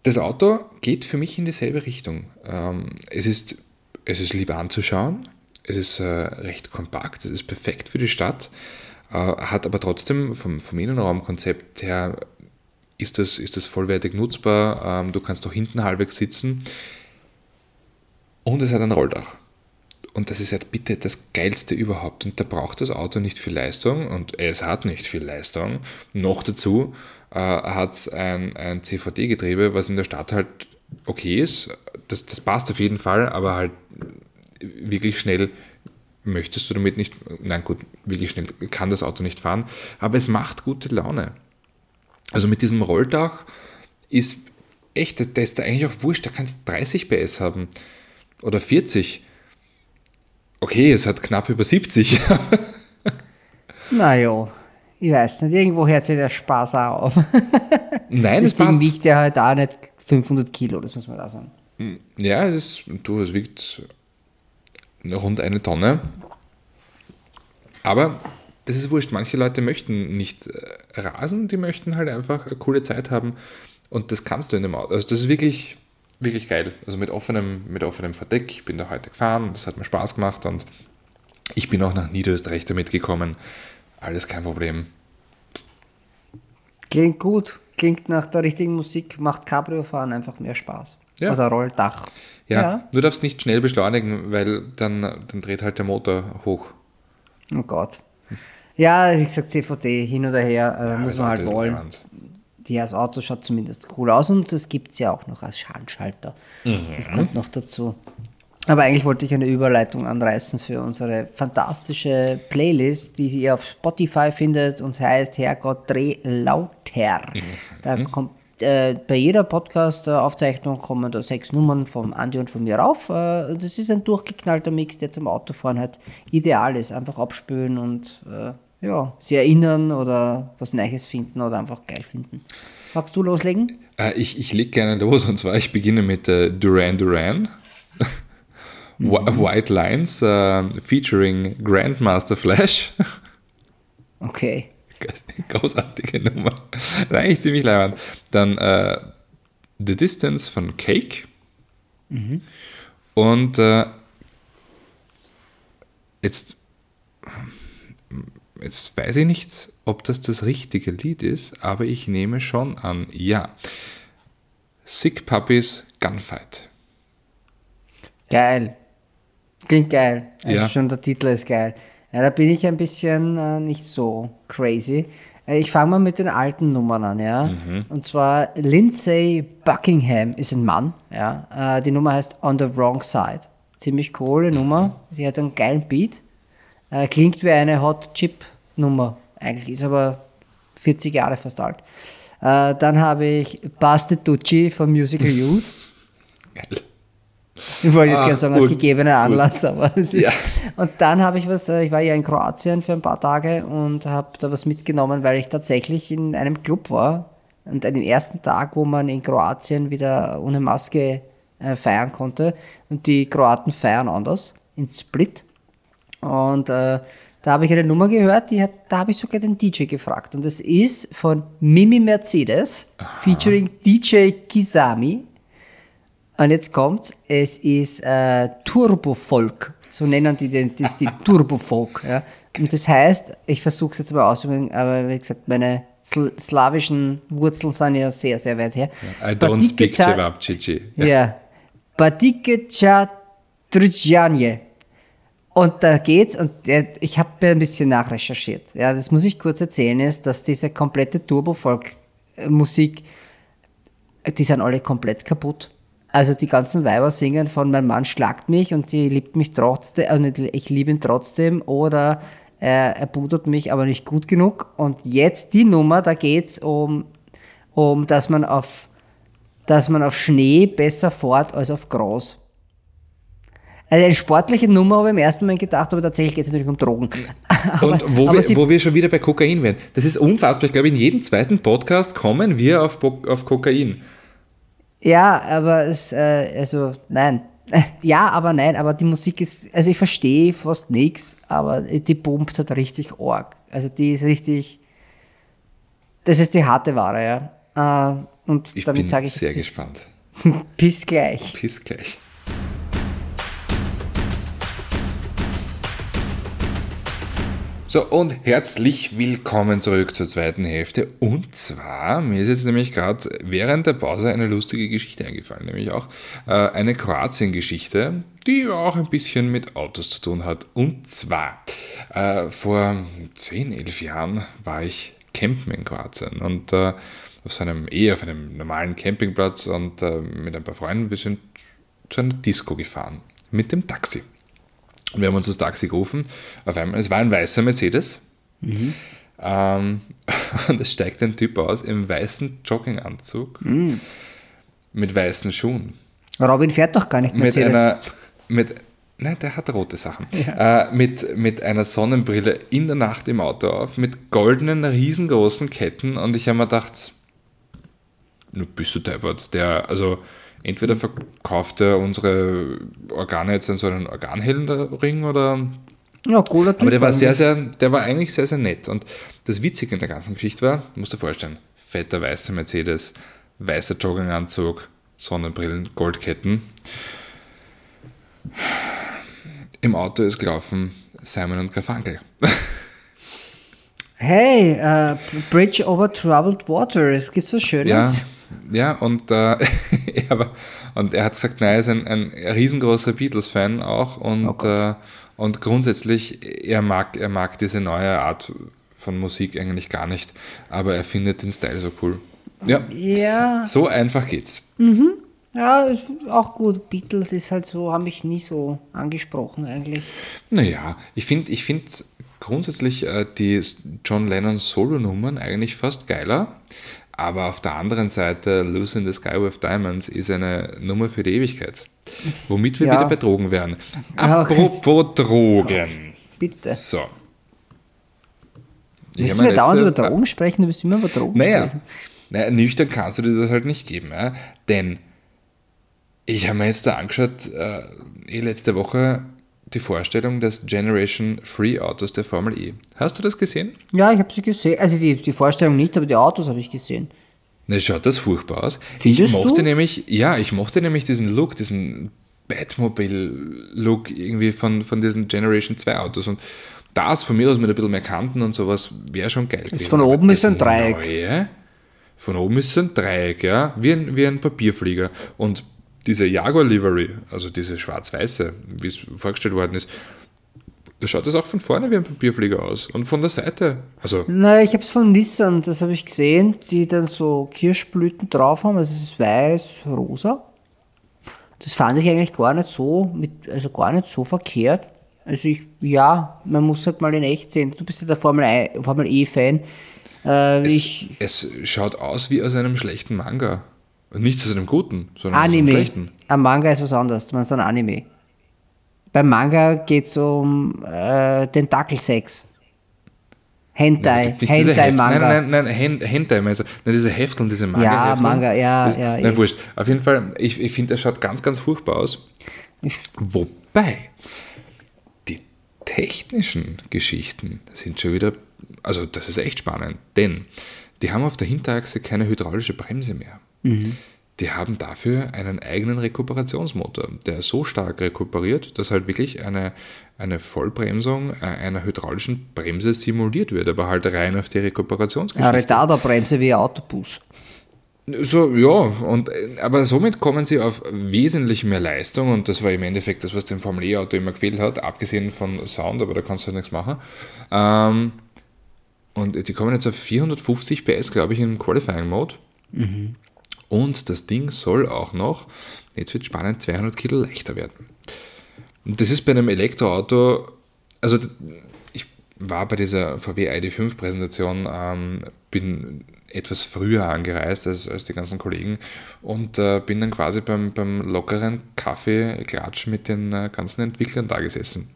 das Auto geht für mich in dieselbe Richtung. Ähm, es, ist, es ist lieber anzuschauen, es ist äh, recht kompakt, es ist perfekt für die Stadt, äh, hat aber trotzdem vom, vom Innenraumkonzept her ist das, ist das vollwertig nutzbar. Ähm, du kannst auch hinten halbwegs sitzen. Und es hat ein Rolldach. Und das ist ja bitte das Geilste überhaupt. Und da braucht das Auto nicht viel Leistung und es hat nicht viel Leistung. Noch dazu äh, hat es ein, ein CVD-Getriebe, was in der Stadt halt okay ist. Das, das passt auf jeden Fall, aber halt wirklich schnell möchtest du damit nicht, nein gut, wirklich schnell kann das Auto nicht fahren, aber es macht gute Laune. Also mit diesem Rolldach ist echt, das ist da eigentlich auch wurscht, da kannst 30 PS haben oder 40. Okay, es hat knapp über 70. Naja, ich weiß nicht, irgendwo hört sich der Spaß auch auf. Nein, Das es Ding passt. wiegt ja halt auch nicht 500 Kilo, das muss man da sagen. Ja, es, ist, du, es wiegt rund eine Tonne. Aber das ist wurscht. Manche Leute möchten nicht äh, rasen, die möchten halt einfach eine coole Zeit haben. Und das kannst du in dem Auto. Also das ist wirklich, wirklich geil. Also mit offenem, mit offenem Verdeck. Ich bin da heute gefahren, das hat mir Spaß gemacht und ich bin auch nach Niederösterreich damit gekommen. Alles kein Problem. Klingt gut, klingt nach der richtigen Musik, macht Cabrio-Fahren einfach mehr Spaß. Ja. Oder Rolldach. Ja, du darfst nicht schnell beschleunigen, weil dann, dann dreht halt der Motor hoch. Oh Gott. Ja, wie gesagt, CVD hin oder her, äh, muss Das man Auto halt ist wollen. Ja, das Auto schaut zumindest cool aus und das gibt es ja auch noch als Handschalter. Das kommt noch dazu. Aber eigentlich wollte ich eine Überleitung anreißen für unsere fantastische Playlist, die ihr auf Spotify findet und heißt Herrgott dreh lauter. Da kommt äh, bei jeder Podcast-Aufzeichnung kommen da sechs Nummern vom Andi und von mir rauf. Äh, das ist ein durchgeknallter Mix, der zum Autofahren halt ideal ist. Einfach abspülen und äh, ja, sie erinnern oder was Neues finden oder einfach geil finden. Magst du loslegen? Äh, ich ich lege gerne los und zwar ich beginne mit äh, Duran Duran. Wh- White Lines äh, featuring Grandmaster Flash. Okay. Großartige Nummer. Eigentlich ziemlich leibend. Dann äh, The Distance von Cake. Und äh, jetzt, jetzt weiß ich nicht, ob das das richtige Lied ist, aber ich nehme schon an, ja. Sick Puppies Gunfight. Geil. Klingt geil. Also Ja. schon der Titel ist geil. Ja, da bin ich ein bisschen äh, nicht so crazy. Äh, Ich fange mal mit den alten Nummern an, ja. Und zwar Lindsay Buckingham ist ein Mann, ja. Äh, die Nummer heißt On the Wrong Side. Ziemlich coole Nummer. Sie hat einen geilen Beat. Äh, klingt wie eine Hot Chip Nummer. Eigentlich ist aber 40 Jahre fast alt. Äh, dann habe ich Bastetucci von Musical Youth. Geil. Ich wollte jetzt Ach, gerne sagen, aus gegebener Anlass, aber Ja. Und dann habe ich was, äh, ich war ja in Kroatien für ein paar Tage und habe da was mitgenommen, weil ich tatsächlich in einem Club war und an dem ersten Tag, wo man in Kroatien wieder ohne Maske äh, feiern konnte. Und die Kroaten feiern anders in Split. Und äh, da habe ich eine Nummer gehört, die hat, da habe ich sogar den DJ gefragt. Und das ist von Mimi Mercedes featuring DJ Kisami und jetzt kommt's, es ist äh, Turbofolk. So nennen die den, den Stil Turbofolk. Ja. Und das heißt, ich versuche es jetzt mal auszudrücken, aber wie gesagt, meine sl slawischen Wurzeln sind ja sehr, sehr weit her. I don't speak Cevapcici. Ja. Badikecha Trudjanje. Und da geht's, und ich habe ein bisschen nachrecherchiert. Ja, das muss ich kurz erzählen, ist, dass diese komplette Turbofolk-Musik, die sind alle komplett kaputt. Also die ganzen Weiber singen von mein Mann schlagt mich und sie liebt mich trotzdem, also nicht, ich liebe ihn trotzdem oder er, er pudert mich aber nicht gut genug. Und jetzt die Nummer, da geht's um, um dass man auf dass man auf Schnee besser fährt als auf Gras. Also eine sportliche Nummer habe ich im ersten Moment gedacht, aber tatsächlich geht es natürlich um Drogen. Und wo, aber wir, wo wir schon wieder bei Kokain wären. Das ist unfassbar. Ich glaube, in jedem zweiten Podcast kommen wir auf, auf Kokain. Ja, aber es, äh, also nein. Ja, aber nein, aber die Musik ist, also ich verstehe fast nichts, aber die pumpt halt richtig arg. Also die ist richtig, das ist die harte Ware, ja. Äh, und Ich damit sage ich sehr jetzt gespannt. bis gleich. Bis gleich. So, und herzlich willkommen zurück zur zweiten Hälfte. Und zwar, mir ist jetzt nämlich gerade während der Pause eine lustige Geschichte eingefallen, nämlich auch äh, eine Kroatien-Geschichte, die auch ein bisschen mit Autos zu tun hat. Und zwar, äh, vor 10, 11 Jahren war ich campen in Kroatien und äh, auf so einem, eh auf einem normalen Campingplatz und äh, mit ein paar Freunden, wir sind zu einer Disco gefahren mit dem Taxi. Und wir haben uns das Taxi gerufen. Auf einmal, es war ein weißer Mercedes. Ähm, und es steigt ein Typ aus im weißen Jogginganzug mit weißen Schuhen. Robin fährt doch gar nicht Mit Mercedes. einer, mit, Nein, der hat rote Sachen. Ja. Äh, mit, mit einer Sonnenbrille in der Nacht im Auto auf, mit goldenen, riesengroßen Ketten. Und ich habe mir gedacht, bist du deppert. Der, also entweder verkauft er unsere Organe jetzt in so einen Organhälterring oder. Ja, cooler typ Aber der war sehr, sehr, der war eigentlich sehr, sehr nett. Und das Witzige in der ganzen Geschichte war, musst du dir vorstellen, fetter weißer Mercedes, weißer Jogginganzug, Sonnenbrillen, Goldketten. Im Auto ist gelaufen Simon und Garfunkel. Hey, uh, Bridge over Troubled Water, es gibt so Schönes. Ja, ja und, äh, aber, und er hat gesagt, nein, er ist ein, ein riesengroßer Beatles-Fan auch und, oh äh, und grundsätzlich, er mag, er mag diese neue Art von Musik eigentlich gar nicht, aber er findet den Style so cool. Ja, ja. so einfach geht's. Mhm. Ja, auch gut. Beatles ist halt so, haben mich nie so angesprochen eigentlich. Naja, ich finde ich find grundsätzlich äh, die John Lennon Solo-Nummern eigentlich fast geiler. Aber auf der anderen Seite, in the Sky with Diamonds ist eine Nummer für die Ewigkeit. Womit wir ja. wieder bei Drogen wären. Apropos Drogen. Bitte. So. Müssen wir dauernd über Drogen sprechen? Du bist immer über Drogen naja, sprechen. Naja, nüchtern kannst du dir das halt nicht geben. Ja? Denn ich habe mir jetzt da angeschaut, äh, eh letzte Woche die Vorstellung des Generation Free Autos der Formel E. Hast du das gesehen? Ja, ich habe sie gesehen. Also die, die Vorstellung nicht, aber die Autos habe ich gesehen. Ne, schaut das furchtbar aus. Findest ich mochte du? nämlich, ja, ich mochte nämlich diesen Look, diesen Batmobile-Look irgendwie von, von diesen Generation 2 Autos. Und das von mir aus mit ein bisschen mehr Kanten und sowas wäre schon geil gewesen. Von oben ist ein Dreieck. Neue, von oben ist ein Dreieck, ja, wie ein, wie ein Papierflieger. Und diese Jaguar Livery, also diese schwarz-weiße, wie es vorgestellt worden ist, da schaut das auch von vorne wie ein Papierflieger aus und von der Seite. Also Nein, ich habe es von Nissan, das habe ich gesehen, die dann so Kirschblüten drauf haben, also es ist weiß, rosa. Das fand ich eigentlich gar nicht so, mit, also gar nicht so verkehrt. Also ich, ja, man muss halt mal in echt sehen. Du bist ja der Formel, I, Formel E-Fan. Äh, es, es schaut aus wie aus einem schlechten Manga. Nicht aus einem guten, sondern Anime. aus einem schlechten. Am Manga ist was anderes, man ist ein Anime. Beim Manga geht es um äh, Tentakelsex. Hentai, Nein, Hentai-Manga. Nein, nein, nein, Hentai, also nein, diese Hefteln, diese manga Ja, Manga, ja, das, ja. Nein, eh. wurscht. Auf jeden Fall, ich, ich finde, das schaut ganz, ganz furchtbar aus. Wobei, die technischen Geschichten sind schon wieder, also das ist echt spannend, denn die haben auf der Hinterachse keine hydraulische Bremse mehr. Die haben dafür einen eigenen Rekuperationsmotor, der so stark rekuperiert, dass halt wirklich eine, eine Vollbremsung äh, einer hydraulischen Bremse simuliert wird, aber halt rein auf die eine Rekuperationsgeschichte. Retarderbremse wie ein Autobus. So, ja, und, äh, aber somit kommen sie auf wesentlich mehr Leistung und das war im Endeffekt das, was dem Formel E-Auto immer gefehlt hat, abgesehen von Sound, aber da kannst du halt nichts machen. Ähm, und die kommen jetzt auf 450 PS, glaube ich, im Qualifying-Mode. Und das Ding soll auch noch, jetzt wird spannend, 200 Kilo leichter werden. Und das ist bei einem Elektroauto, also ich war bei dieser VW ID5 Präsentation, ähm, bin etwas früher angereist als, als die ganzen Kollegen und äh, bin dann quasi beim, beim lockeren Kaffeeklatsch mit den äh, ganzen Entwicklern da gesessen.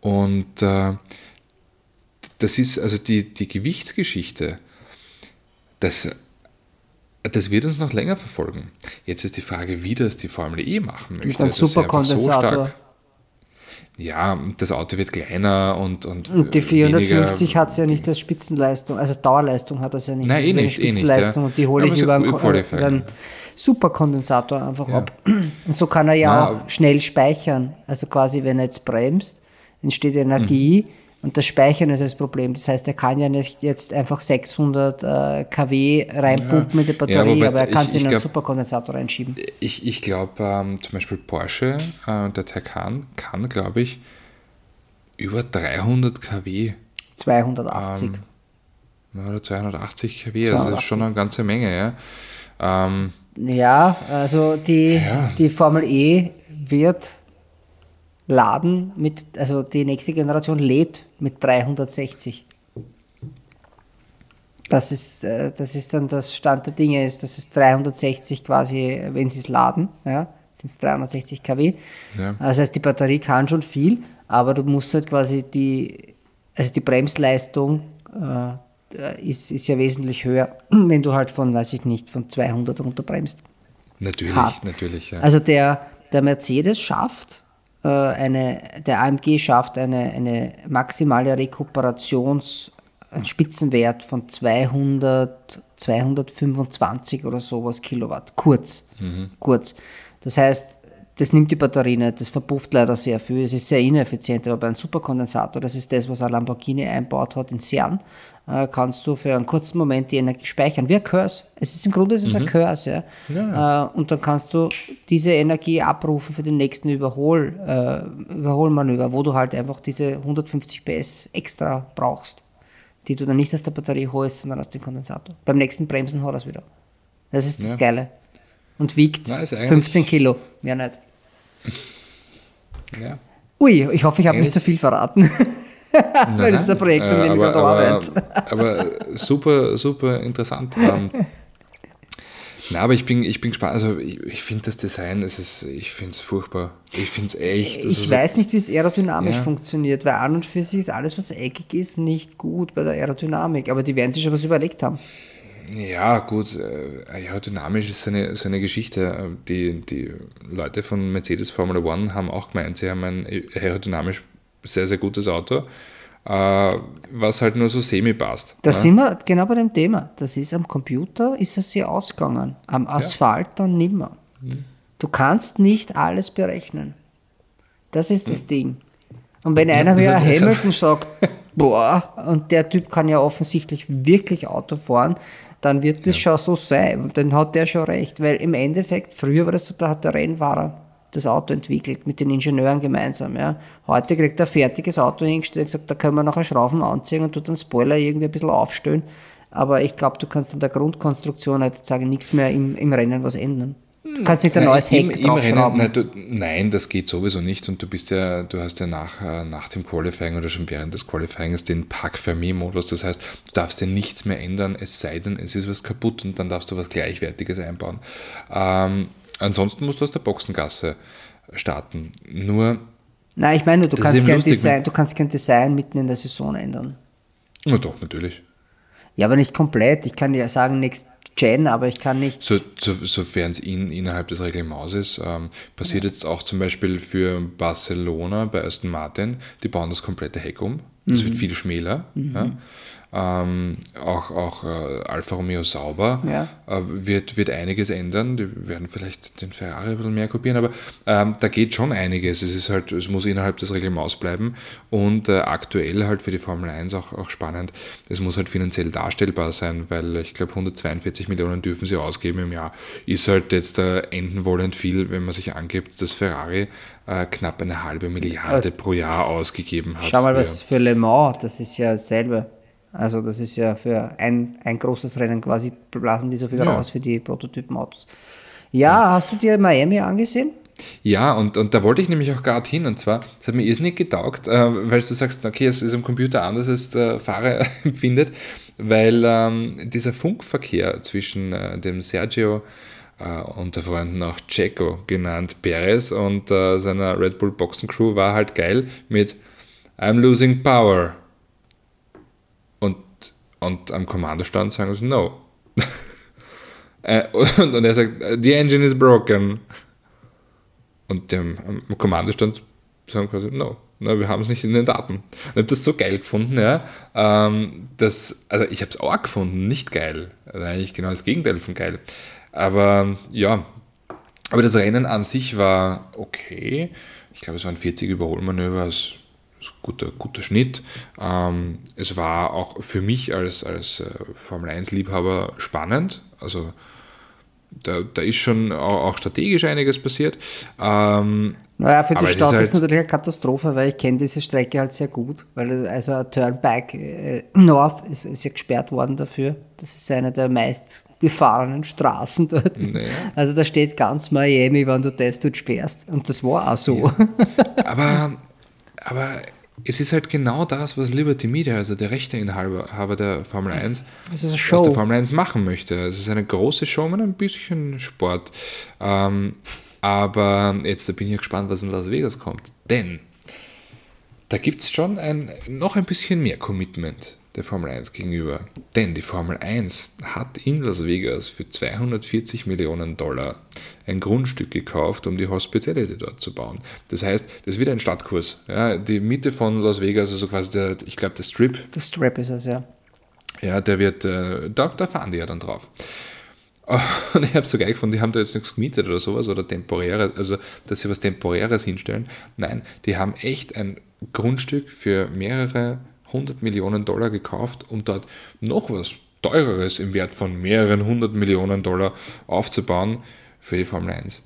Und äh, das ist also die, die Gewichtsgeschichte, das, das wird uns noch länger verfolgen. Jetzt ist die Frage, wie das die Formel E machen möchte. Mit einem Superkondensator. ja, das Auto wird kleiner und. Und, Und die äh, 450 weniger- hat es ja nicht als Spitzenleistung, also Dauerleistung hat es ja nicht. Nein, eh nicht, eh nicht, Spitzenleistung ja. und die hole ich über so einen, einen Superkondensator einfach Ja. ab. Und so kann er ja Na, auch schnell speichern. Also quasi, wenn er jetzt bremst, entsteht Energie Mhm. Und das Speichern ist das Problem. Das heißt, er kann ja nicht jetzt einfach 600 äh, kW reinpumpen mit der Batterie, wobei aber er kann sie in einen Superkondensator reinschieben. Ich, ich glaube, ähm, zum Beispiel Porsche, äh, der Taycan, kann, glaube ich, über 300 kW 280. ja, oder 280 kW, also das ist schon 280. eine ganze Menge. Ja. Ähm, Ja, also die, Ja. die Formel E wird laden mit, also die nächste Generation lädt mit 360. Das ist, äh, das ist dann das Stand der Dinge, ist, das ist 360 quasi, wenn sie es laden, ja, sind es 360 kW. Ja. Das heißt, die Batterie kann schon viel, aber du musst halt quasi die, also die Bremsleistung äh, ist, ist ja wesentlich höher, wenn du halt von, weiß ich nicht, von 200 runterbremst. Natürlich, Hart. natürlich. Ja. Also der, der Mercedes schafft äh, eine, der AMG schafft eine, eine maximale Rekuperations, einen Spitzenwert von 200, 225 oder sowas Kilowatt, kurz, kurz. Das heißt, das nimmt die Batterie nicht, das verpufft leider sehr viel, es ist sehr ineffizient, aber bei einem Superkondensator, das ist das, was ein Lamborghini einbaut hat in CERN, äh, kannst du für einen kurzen Moment die Energie speichern, wie ein Curse. Es ist im Grunde es ist ein Curse, ja. Äh, und dann kannst du diese Energie abrufen für den nächsten Überhol, äh, Überholmanöver, wo du halt einfach diese 150 PS extra brauchst, die du dann nicht aus der Batterie holst, sondern aus dem Kondensator. Beim nächsten Bremsen hat er es wieder. Das ist das Ja. Geile. Und wiegt eigentlich- 15 Kilo, mehr nicht. ja. Ui, ich hoffe, ich habe nicht zu viel verraten. Weil das ist ein Projekt, an Äh, dem ich aber, gerade arbeite. aber, aber super, super interessant. Ähm, na, aber ich bin, ich bin gespannt. Also ich, ich finde das Design, es ist, ich finde es furchtbar. Ich finde es echt. also Ich so- weiß nicht, wie es aerodynamisch Ja. funktioniert, weil an und für sich ist alles, was eckig ist, nicht gut bei der Aerodynamik. Aber die werden sich schon was überlegt haben. Ja, gut, äh, aerodynamisch ist so eine, so eine Geschichte. Die, die Leute von Mercedes Formula One haben auch gemeint, sie haben ein aerodynamisch sehr, sehr gutes Auto, äh, was halt nur so semi passt. Da ne? sind wir genau bei dem Thema. Das ist am Computer, ist es sehr ausgegangen. Am Asphalt dann nimmer. Mhm. Du kannst nicht alles berechnen. Das ist das Ding. Und wenn einer das wie ein Hamilton sagt, boah, und der Typ kann ja offensichtlich wirklich Auto fahren, dann wird das schon so sein. Dann hat der schon recht. Weil im Endeffekt, früher war das so, da hat der Rennfahrer das Auto entwickelt mit den Ingenieuren gemeinsam. Ja. Heute kriegt er ein fertiges Auto hingestellt und gesagt, da können wir nachher Schrauben anziehen und tut den Spoiler irgendwie ein bisschen aufstellen. Aber ich glaube, du kannst an der Grundkonstruktion heutzutage nichts mehr im, im Rennen was ändern. Du kannst nicht ein Nein, neues Heck im Rennen, draufschrauben. nein, du, nein, das geht sowieso nicht. Und du bist ja, du hast ja nach, äh, nach dem Qualifying oder schon während des Qualifyings den Pack-Fermé-Modus. Das heißt, du darfst ja nichts mehr ändern, es sei denn, es ist was kaputt und dann darfst du was Gleichwertiges einbauen. Ähm, ansonsten musst du aus der Boxengasse starten. Nur, Nein, ich meine, nur, du kannst, kein lustig, Design, du kannst kein Design mitten in der Saison ändern. na doch, natürlich. Ja, aber nicht komplett. Ich kann ja sagen, Next Gen, aber ich kann nicht. So, so, Sofern es in, innerhalb des Reglements ist, ähm, passiert jetzt auch zum Beispiel für Barcelona bei Aston Martin, die bauen das komplette Heck um. Das Mhm. wird viel schmäler. Ja. Ähm, auch auch äh, Alfa Romeo Sauber Ja. äh, wird, wird einiges ändern. Die werden vielleicht den Ferrari ein bisschen mehr kopieren, aber ähm, da geht schon einiges. Es ist halt, es muss innerhalb des Reglements bleiben und äh, aktuell halt für die Formel 1 auch, auch spannend. Es muss halt finanziell darstellbar sein, weil ich glaube 142 Millionen dürfen sie ausgeben im Jahr. Ist halt jetzt äh, enden wollend viel, wenn man sich angibt, dass Ferrari äh, knapp eine halbe Milliarde pro Jahr ausgegeben hat. Schau mal, für- was für Le Mans, das ist ja dasselbe. Also, das ist ja für ein, ein großes Rennen quasi, blasen die so viel Ja. raus für die Prototypenautos. Ja, hast du dir Miami angesehen? Ja, und, und da wollte ich nämlich auch gerade hin. Und zwar, es hat mir irrsinnig getaugt, äh, weil du sagst, okay, es ist am Computer anders, als der Fahrer empfindet, weil ähm, dieser Funkverkehr zwischen äh, dem Sergio, äh, unter Freunden auch Checo genannt, Perez und äh, seiner Red Bull Boxen Crew war halt geil mit I'm losing power. Und, am Kommandostand sagen sie no. Äh, und, und er sagt, the engine is broken. Und dem am Kommandostand sagen quasi, no, no wir haben es nicht in den Daten. Ich habe das so geil gefunden, ja. Ähm, dass, also ich habe es auch gefunden, nicht geil. Also eigentlich genau das Gegenteil von geil. Aber ja, aber das Rennen an sich war okay. Ich glaube, es waren 40 Überholmanöver, das ein guter, guter Schnitt. Ähm, es war auch für mich als, als äh, Formel 1-Liebhaber spannend. Also da, da ist schon auch, auch strategisch einiges passiert. Ähm, Naja, für die ist Stadt ist, halt- es natürlich eine Katastrophe, weil ich kenne diese Strecke halt sehr gut, weil also Turnback äh, North ist, ist ja gesperrt worden dafür. Das ist eine der meist befahrenen Straßen dort. Naja. Also da steht ganz Miami, wenn du das dort sperrst. Und das war auch so. aber, aber es ist halt genau das, was Liberty Media, also der Rechteinhaber der Formel 1, Das ist eine aus der Formel 1 machen möchte. Es ist eine große Show mit ein bisschen Sport. Ähm, Aber jetzt bin ich gespannt, was in Las Vegas kommt. Denn da gibt es schon ein, noch ein bisschen mehr Commitment der Formel 1 gegenüber. Denn die Formel 1 hat in Las Vegas für 240 Millionen Dollar ein Grundstück gekauft, um die Hospitality dort zu bauen. Das heißt, das wird ein Stadtkurs. Ja, die Mitte von Las Vegas, also quasi der, ich glaube, der Strip. Der Strip ist es, ja. Ja, der wird, äh, da, da fahren die ja dann drauf. Und ich habe so geil gefunden, die haben da jetzt nichts gemietet oder sowas oder temporäre, also dass sie was Temporäres hinstellen. Nein, die haben echt ein Grundstück für mehrere hundert Millionen Dollar gekauft, um dort noch was teureres im Wert von mehreren hundert Millionen Dollar aufzubauen für die Formel 1.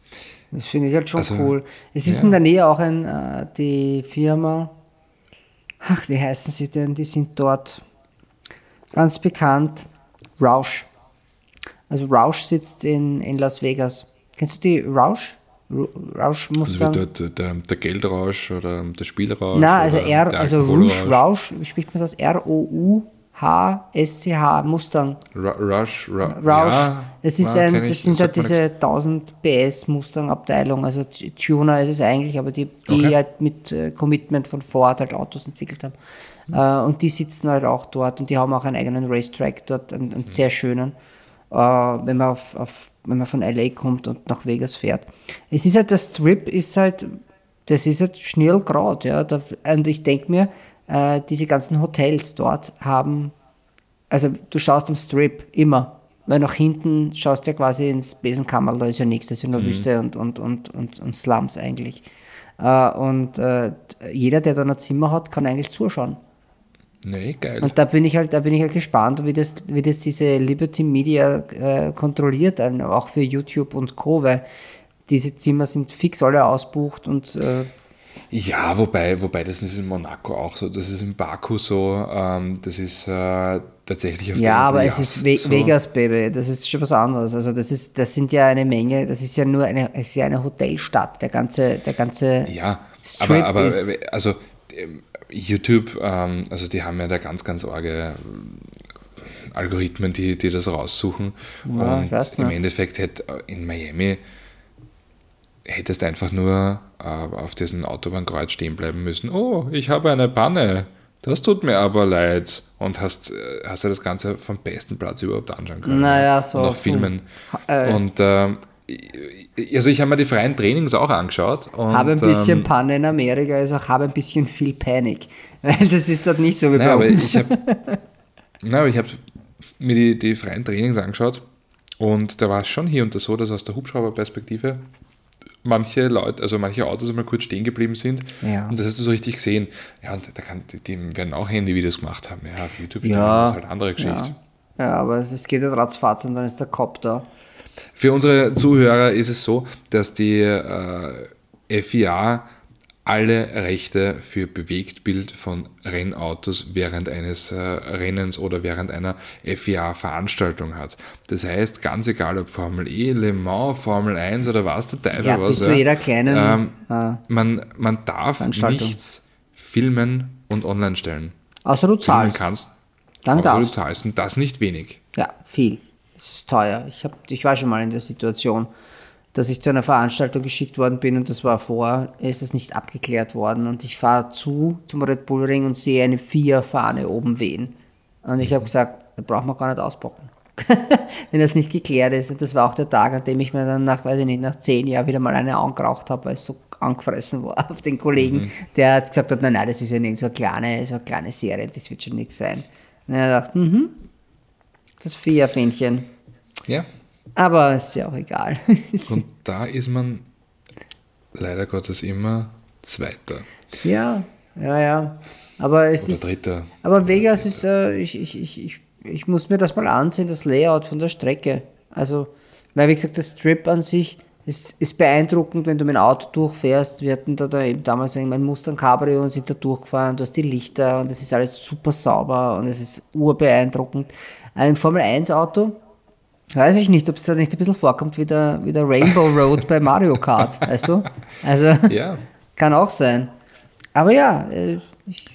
Das finde ich halt schon also, cool. Es ist ja. in der Nähe auch ein, äh, die Firma, ach, wie heißen sie denn? Die sind dort ganz bekannt. Roush. Also Roush sitzt in, in Las Vegas. Kennst du die Roush? Rausch muss also dann. Der, der, der, Geldrausch oder der Spielrausch? Nein, also R, also Rouge Rausch, wie spricht man das? R-O-U. H-S-C-H, Mustang. Rush, Ru Rausch. Ja, es ist ein, das ich, sind halt diese 1000 PS Mustang-Abteilung. Also Tuner ist es eigentlich, aber die, die okay. halt mit äh, Commitment von Ford halt Autos entwickelt haben. Mhm. Äh, und die sitzen halt auch dort und die haben auch einen eigenen Racetrack dort, einen, einen mhm. sehr schönen. Äh, wenn man auf, auf wenn man von LA kommt und nach Vegas fährt. Es ist halt, der Strip ist halt, das ist halt schnell grad, ja. Da, und ich denke mir, äh, diese ganzen Hotels dort haben, also du schaust am Strip immer, weil nach hinten schaust du ja quasi ins Besenkammer, da ist ja nichts, das ist ja nur mhm. Wüste und, und, und, und, und Slums eigentlich. Äh, und äh, jeder, der da ein Zimmer hat, kann eigentlich zuschauen. Nee, geil. Und da bin ich halt, da bin ich halt gespannt, wie das, wie das diese Liberty Media äh, kontrolliert, auch für YouTube und Co., weil diese Zimmer sind fix alle ausbucht und äh, ja, wobei, wobei das ist in Monaco auch so, das ist in Baku so, ähm, das ist äh, tatsächlich auf Ja, aber es ist Ve so. Vegas, Baby, das ist schon was anderes. Also das ist, das sind ja eine Menge, das ist ja nur eine, es ist ja eine Hotelstadt, der ganze, der ganze Ja, Strip aber, aber also YouTube, ähm, also die haben ja da ganz, ganz arge äh, Algorithmen, die, die das raussuchen. Ja, und im Endeffekt hätte äh, in Miami hättest einfach nur äh, auf diesem Autobahnkreuz stehen bleiben müssen. Oh, ich habe eine Panne. Das tut mir aber leid. Und hast, äh, hast du das Ganze vom besten Platz überhaupt anschauen können. Naja, so. Und auch filmen. Äh, und äh, also ich habe mir die freien Trainings auch angeschaut. Und, habe ein bisschen ähm, Panne in Amerika, also habe ein bisschen viel Panik. Weil das ist dort nicht so wie naja, bei uns. Ich hab, aber ich habe mir die, die freien Trainings angeschaut und da war es schon hier und da so, dass aus der Hubschrauberperspektive manche Leute, also manche Autos einmal kurz stehen geblieben sind. Ja. Und das hast du so richtig gesehen. Ja, und da kann, die werden auch Handyvideos gemacht haben. Ja, auf YouTube ja, das ist halt eine andere Geschichte. Ja, ja aber es geht ja ratzfatz und dann ist der Kopf da. Für unsere Zuhörer ist es so, dass die äh, FIA alle Rechte für Bewegtbild von Rennautos während eines äh, Rennens oder während einer FIA-Veranstaltung hat. Das heißt, ganz egal ob Formel E, Le Mans, Formel 1 oder was der Teufel ja, was. Bis zu jeder kleinen ähm, äh, man, man darf nichts filmen und online stellen. Außer du zahlst. Kannst, Dann außer darfst. du zahlst und das nicht wenig. Ja, viel. Das ist teuer. Ich, hab, ich war schon mal in der Situation, dass ich zu einer Veranstaltung geschickt worden bin und das war vor, ist es nicht abgeklärt worden und ich fahre zu zum Red Bull Ring und sehe eine Vier-Fahne oben wehen. Und ich habe gesagt, da braucht man gar nicht auspacken. Wenn das nicht geklärt ist. Und das war auch der Tag, an dem ich mir dann nach, weiß ich nicht, nach zehn Jahren wieder mal eine angeraucht habe, weil es so angefressen war auf den Kollegen, mhm. der gesagt hat, nein, nein, das ist ja nicht so eine kleine, so eine kleine Serie, das wird schon nichts sein. Und er dachte, mhm, das Vierfähnchen. Ja. Aber ist ja auch egal. Und da ist man leider Gottes immer Zweiter. Ja, ja, ja. Aber es Oder ist. Dritter. Aber Vegas ist, äh, ich, ich, ich, ich, ich muss mir das mal ansehen, das Layout von der Strecke. Also, weil wie gesagt, der Strip an sich ist, ist beeindruckend, wenn du mit dem Auto durchfährst. Wir hatten da, da eben damals mein Mustang Cabrio und sind da durchgefahren. Du hast die Lichter und es ist alles super sauber und es ist urbeeindruckend. Ein Formel 1 Auto, weiß ich nicht, ob es da nicht ein bisschen vorkommt wie der, wie der Rainbow Road bei Mario Kart, weißt du? Also, ja. kann auch sein. Aber ja, äh, ich,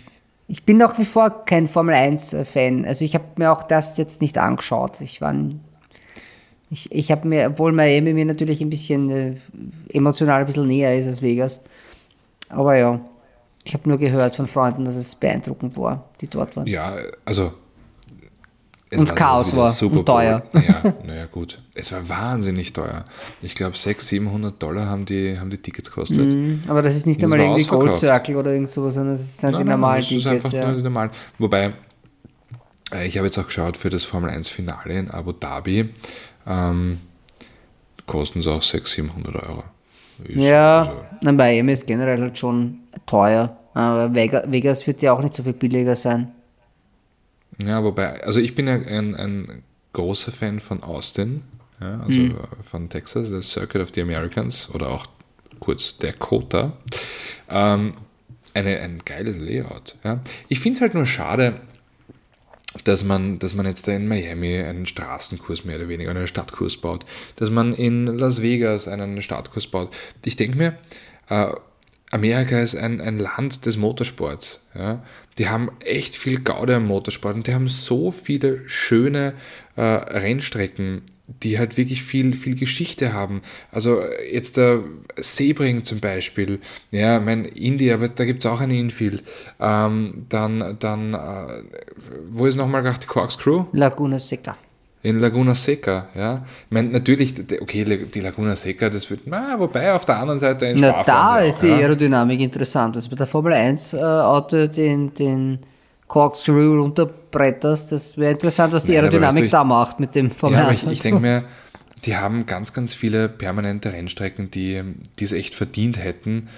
ich bin nach wie vor kein Formel 1 Fan. Also ich habe mir auch das jetzt nicht angeschaut. Ich war, Ich, ich habe mir, obwohl Miami mir natürlich ein bisschen äh, emotional ein bisschen näher ist als Vegas. Aber ja, ich habe nur gehört von Freunden, dass es beeindruckend war, die dort waren. Ja, also. es Und war Chaos war Super und teuer. Ja, naja, gut. Es war wahnsinnig teuer. Ich glaube, 600, 700 Dollar haben die, haben die Tickets gekostet. Mhm, aber das ist nicht Das einmal irgendwie Gold. Circle oder irgend sowas, sondern das sind die Nein, nein, normalen das ist Tickets. einfach Ja. die normalen. Wobei, äh, ich habe jetzt auch geschaut für das Formel 1 Finale in Abu Dhabi. Ähm, kosten es auch 600, 700 Euro. Ist Ja, also- na, Miami ist generell halt schon teuer. Aber Vega- Vegas wird ja auch nicht so viel billiger sein. Ja, wobei, also ich bin ja ein, ein großer Fan von Austin, ja, also Mhm. äh, von Texas, der Circuit of the Americans oder auch kurz Dakota. Ähm, eine, ein geiles Layout. Ja. Ich finde es halt nur schade, dass man, dass man jetzt da in Miami einen Straßenkurs mehr oder weniger, einen Stadtkurs baut, dass man in Las Vegas einen Stadtkurs baut. Ich denke mir, äh, Amerika ist ein, ein Land des Motorsports. Ja? Die haben echt viel Gaude am Motorsport und die haben so viele schöne äh, Rennstrecken, die halt wirklich viel, viel Geschichte haben. Also jetzt der Sebring zum Beispiel, ja, mein Indy, aber da gibt es auch eine Infield. Ähm, dann, dann äh, wo ist nochmal gerade die Corkscrew? Laguna Seca. In Laguna Seca, ja. Ich meine, natürlich, okay, die Laguna Seca, das wird, na, wobei auf der anderen Seite in Na, da ist die ja. Aerodynamik interessant. Also bei der Formel 1 äh, Auto den, den Corkscrew runterbretterst, das wäre interessant, was die Nein, Aerodynamik weißt du, ich- da macht mit dem Formel Ja, aber 1 ich, ich denke mir, die haben ganz, ganz viele permanente Rennstrecken, die, die es echt verdient hätten,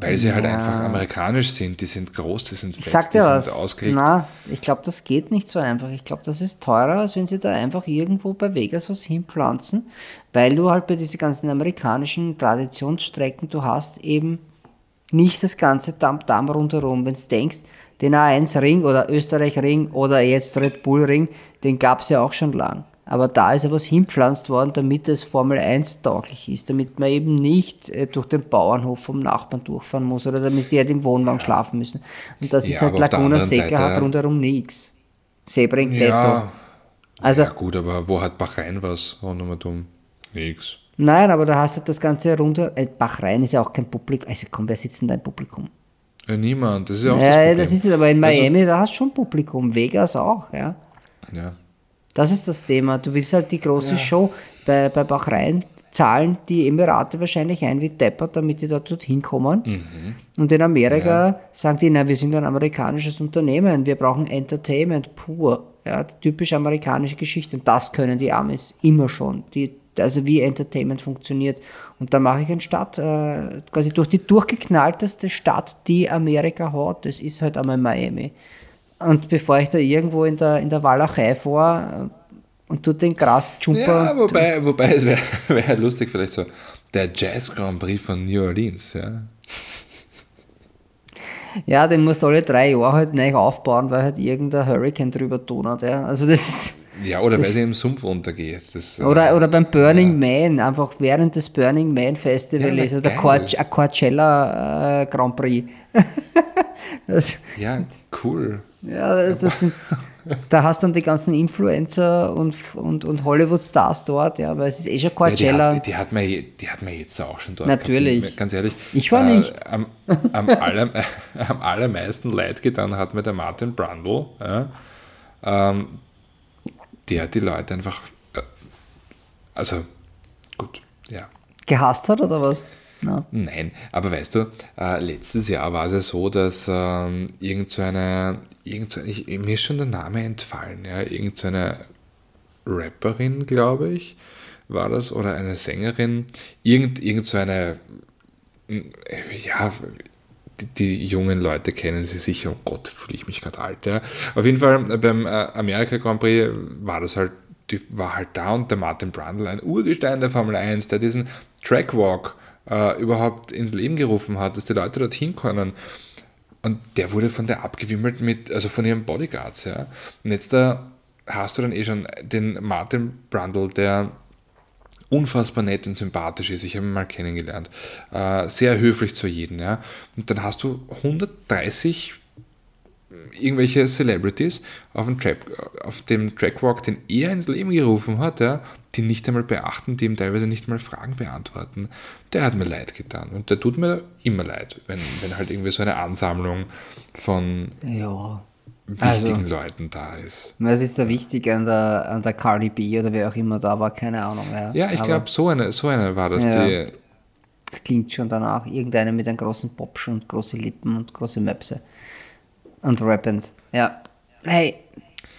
weil sie halt Ja. einfach amerikanisch sind. Die sind groß, die sind fett, sag die dir sind was. ausgelegt. Na, ich glaube, das geht nicht so einfach. Ich glaube, das ist teurer, als wenn sie da einfach irgendwo bei Vegas was hinpflanzen, weil du halt bei diesen ganzen amerikanischen Traditionsstrecken, du hast eben nicht das ganze Tamtam rundherum. Wenn du denkst, den A1-Ring oder Österreich-Ring oder jetzt Red Bull-Ring, den gab es ja auch schon lang. Aber da ist ja was hinpflanzt worden, damit es Formel 1 tauglich ist, damit man eben nicht äh, durch den Bauernhof vom Nachbarn durchfahren muss oder damit die halt im Wohnwagen schlafen müssen. Und das Ja, ist halt Laguna Seca Seite- hat rundherum nichts. Sebring. Ja, Also, ja, gut, aber wo hat Bahrain was rundum? Nix. nein, aber da hast du das Ganze runter. Äh, Bahrain ist ja auch kein Publikum. Also komm, wer sitzt denn da im Publikum? Ja, niemand, das ist ja auch Ja, das Problem. das ist es, aber in Also- Miami, da hast du schon Publikum. Vegas auch, ja. ja. Das ist das Thema. Du willst halt die große Show. Bei, bei Bahrain zahlen die Emirate wahrscheinlich ein wie deppert, damit die dort dorthin kommen. Mhm. Und in Amerika sagen die, na, wir sind ein amerikanisches Unternehmen, wir brauchen Entertainment pur. Ja, typisch amerikanische Geschichte. Und das können die Amis immer schon. Die, also wie Entertainment funktioniert. Und da mache ich eine Stadt, äh, quasi durch die durchgeknallteste Stadt, die Amerika hat. Das ist halt einmal Miami. Und bevor ich da irgendwo in der, in der Walachei fahre äh, und tut den Grasjumper. Ja, wobei, wobei es wäre wär lustig, vielleicht so der Jazz Grand Prix von New Orleans, ja. Ja, den musst du alle drei Jahre halt neu aufbauen, weil halt irgendein Hurricane drüber donert. Ja. Also das ist, Ja, oder weil sie im Sumpf untergeht. Das, äh, oder, oder beim Burning Man, einfach während des Burning Man Festival Ja, ist oder. Coach, ein Coachella äh, Grand Prix. das, ja, cool. ja, das, das sind, da hast du dann die ganzen Influencer und, und, und Hollywood-Stars dort, ja, weil es ist eh schon Ja, Coachella. die, hat, die, hat man, die hat man jetzt auch schon dort. Natürlich. gehabt. Ganz ehrlich. Ich war äh, nicht. Am, am, aller, am allermeisten Leid getan hat mir der Martin Brundle. Ja, ähm, der hat die Leute einfach. Äh, also, gut, ja. gehasst hat oder was? Na. Nein, aber weißt du, äh, letztes Jahr war es ja so, dass ähm, irgend so eine, irgend so, ich, mir ist schon der Name entfallen, ja, irgend so eine Rapperin, glaube ich, war das, oder eine Sängerin, irgend, irgend so eine, ja, die, jungen Leute kennen sie sicher, oh Gott, fühle ich mich gerade alt, ja. Auf jeden Fall äh, beim äh, Amerika Grand Prix war das halt, die war halt da und der Martin Brundle, ein Urgestein der Formel 1, der diesen Trackwalk äh, überhaupt ins Leben gerufen hat, dass die Leute dorthin können. Und der wurde von der abgewimmelt mit, also von ihren Bodyguards, ja. Und jetzt da hast du dann eh schon den Martin Brundle, der unfassbar nett und sympathisch ist. Ich habe ihn mal kennengelernt. Äh, sehr höflich zu jedem, ja. Und dann hast du 130 irgendwelche Celebrities auf dem, Track, auf dem Trackwalk, den er ins Leben gerufen hat, ja, die nicht einmal beachten, die ihm teilweise nicht mal Fragen beantworten, der hat mir leid getan. Und der tut mir immer leid, wenn, wenn halt irgendwie so eine Ansammlung von Ja. Wichtigen Also- Leuten da ist. Was ist da wichtig an der, an der Cardi B oder wer auch immer da war? Keine Ahnung. Ja, Ja, ich glaube, so eine, so eine war das. Ja. Die, Das klingt schon danach. Irgendeiner mit einem großen Popsch und große Lippen und große Möpse. Und rappend. Ja. Hey,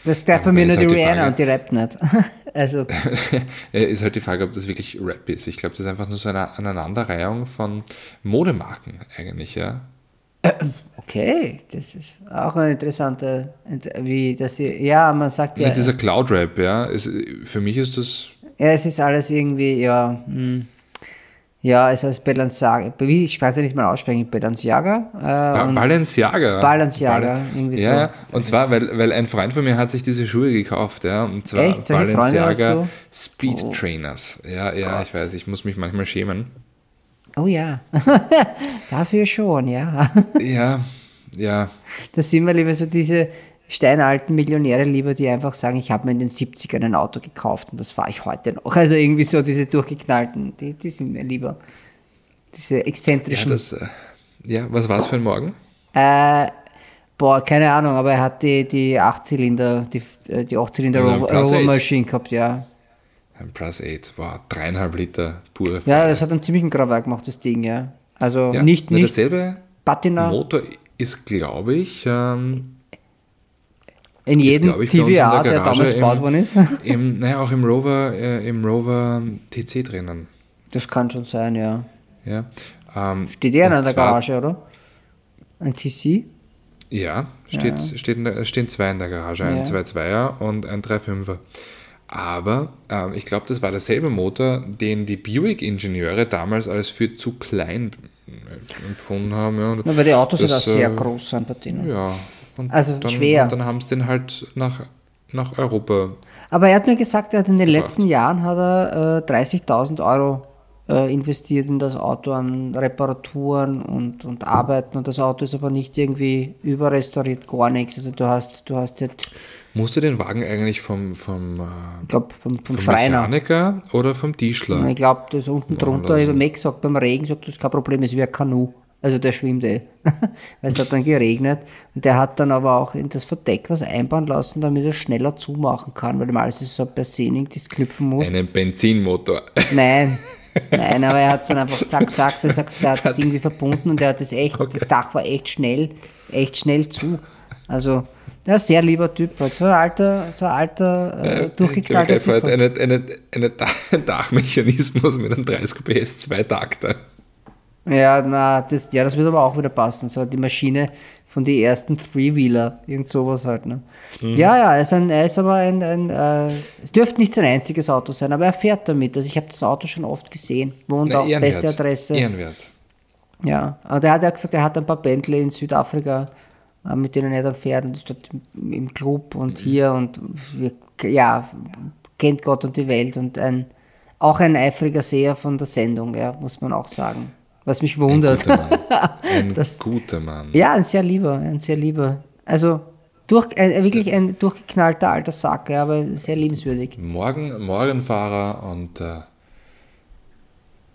das gleich bei mir nur halt die Rihanna Frage- und die rappt nicht. also, ist halt die Frage, ob das wirklich Rap ist. Ich glaube, das ist einfach nur so eine Aneinanderreihung von Modemarken eigentlich, ja. Okay, das ist auch eine interessante, wie das hier, ja, man sagt ja, Mit dieser Cloud-Rap, ja, ist, für mich ist das ja, es ist alles irgendwie, ja, hm, ja, es heißt Balenciaga, wie, ich weiß ja nicht mal aussprechen, Balenciaga, äh, Ba- Balenciaga. Balenciaga, Bale- irgendwie ja, so. Ja, und zwar, weil, weil ein Freund von mir hat sich diese Schuhe gekauft, ja, und zwar Echt? Balenciaga? Speed Oh. Trainers. Ja, ja, ich weiß, ich muss mich manchmal schämen. Oh ja, dafür schon, ja. Ja, ja, Das sind wir lieber so diese steinalten Millionäre lieber, die einfach sagen, ich habe mir in den 70ern ein Auto gekauft und das fahre ich heute noch. Also irgendwie so diese durchgeknallten, die, die sind mir lieber. Diese ja, exzentrischen. das, äh, ja, was war es für ein Morgen? äh, boah, keine Ahnung, aber er hat die, die 8-Zylinder, die, äh, die 8-Zylinder Ja, ein Rover, Plus Rover 8. Machine gehabt, ja. Ein Plus 8, wow, dreieinhalb Liter pure Ja, Freiheit. das hat einen ziemlichen Grauwerk gemacht, das Ding, ja. Also Ja, nicht, nicht Derselbe Patina Motor ist, glaube ich, ähm, in jedem glaub ich, der TVA, der Garage damals gebaut worden ist. im, naja, auch im Rover, äh, im Rover TC drinnen. Das kann schon sein, ja. Ja, ähm, Steht eh und in der Garage, oder? Ein TC? Ja, steht, Steht in der, stehen zwei in der Garage, ein Ja. 2.2er und ein 3.5er. Aber ähm, ich glaube, das war derselbe Motor, den die Buick-Ingenieure damals als für zu klein äh, empfunden haben. Ja. Na, weil die Autos sind auch das, sehr äh, groß sind bei denen. Ja. Und Also dann, schwer. Und dann haben sie den halt nach, nach Europa. Aber er hat mir gesagt, er hat in den letzten Jahren hat er äh, 30.000 Euro äh, investiert in das Auto an Reparaturen und, und Arbeiten und das Auto ist aber nicht irgendwie überrestauriert, gar nichts. Also du hast, du hast jetzt, Musste den Wagen eigentlich vom, vom, äh, ich glaube, vom, vom vom Schreiner. Mechaniker oder vom Tischler? Ich glaube, das unten drunter, ich habe mir gesagt, beim Regen sagt, das ist kein Problem, ist wie ein Kanu. Also der schwimmt eh. Weil es hat dann geregnet. Und der hat dann aber auch in das Verdeck was einbauen lassen, damit er schneller zumachen kann, weil normalerweise ist es so per Sening, das knüpfen muss. Einen Benzinmotor. Nein. Nein, aber er hat es dann einfach zack, zack, der, sagt, der hat das irgendwie verbunden und der hat das echt, das Dach war echt schnell, echt schnell zu. Also, ein sehr lieber Typ, halt. so ein alter, so ein alter, äh, durchgeknallter Ich Typ. eine, eine, eine, ein Dachmechanismus mit einem 30 PS, zwei Takter. Ja, na, das, ja, das wird aber auch wieder passen. So die Maschine von den ersten Three-Wheeler, irgend sowas halt. Ne? Mhm. Ja, ja, er ist, ein, er ist aber ein, ein äh, es dürfte nicht sein einziges Auto sein, aber er fährt damit. Also ich habe das Auto schon oft gesehen. Wohnt Na, auch beste Adresse. Ehrenwert. Ja, aber der hat ja gesagt, er hat ein paar Bentley in Südafrika, äh, mit denen er dann fährt und ist dort im- Club Mhm. und hier und ja, kennt Gott und die Welt und ein, auch ein eifriger Seher von der Sendung, ja, muss man auch sagen. Was mich Ein wundert. guter Mann. Ein Das- guter Mann. Ja, ein sehr lieber, ein sehr lieber. Also durch, ein, wirklich ein durchgeknallter alter Sack, ja, aber sehr liebenswürdig. Morgen, Morgenfahrer und äh,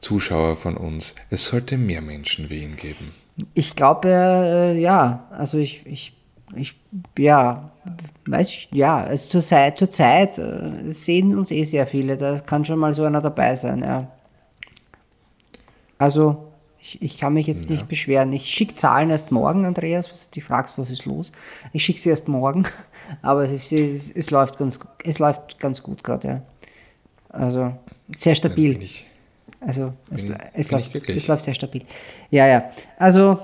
Zuschauer von uns. Es sollte mehr Menschen wie ihn geben. Ich glaube, äh, ja, also ich, ich, ich, ja, weiß ich, ja, also zur Zeit, zur Zeit äh, sehen uns eh sehr viele, da kann schon mal so einer dabei sein, ja. Also, ich, ich kann mich jetzt nicht beschweren. Ich schicke Zahlen erst morgen, Andreas, was du dich fragst, was ist los. Ich schicke sie erst morgen, aber es, ist, es, es läuft ganz, es läuft ganz gut gerade, ja. Also, sehr stabil. Ich- Also es, Bin- es, bin läuft, es läuft sehr stabil. Ja, ja. Also,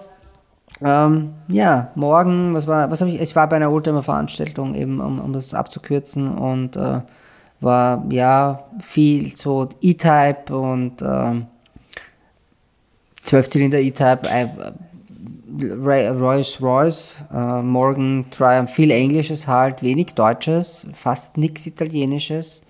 ähm, ja, morgen, was war, was habe ich, es war bei einer Oldtimer-Veranstaltung eben, um, um das abzukürzen und äh, war, ja, viel so E-Type und ähm, 12-Zylinder E-Type, äh, Rolls Royce, äh, Morgan Triumph, viel Englisches halt, wenig Deutsches, fast nichts Italienisches,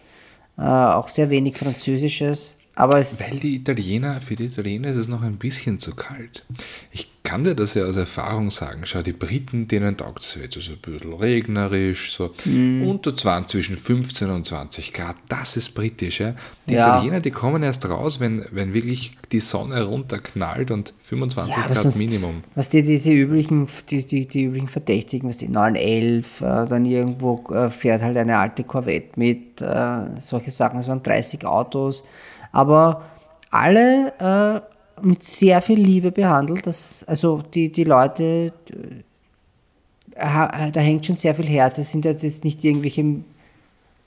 äh, auch sehr wenig Französisches, aber Weil die Italiener, für die Italiener ist es noch ein bisschen zu kalt. Ich kann dir das ja aus Erfahrung sagen. Schau, die Briten, denen taugt es jetzt so ein bisschen regnerisch, so Mhm. unter 20, zwischen 15 und 20 Grad. Das ist britisch. Ja? Die Ja. Italiener, die kommen erst raus, wenn, wenn wirklich die Sonne runterknallt und 25 aber Grad sonst- Minimum. Was die, diese üblichen, die, die, die üblichen Verdächtigen, was die 911, äh, dann irgendwo äh, fährt halt eine alte Corvette mit, äh, solche Sachen, es waren 30 Autos, aber alle äh, mit sehr viel Liebe behandelt, das, also die, die Leute, äh, da hängt schon sehr viel Herz, es sind ja jetzt nicht irgendwelche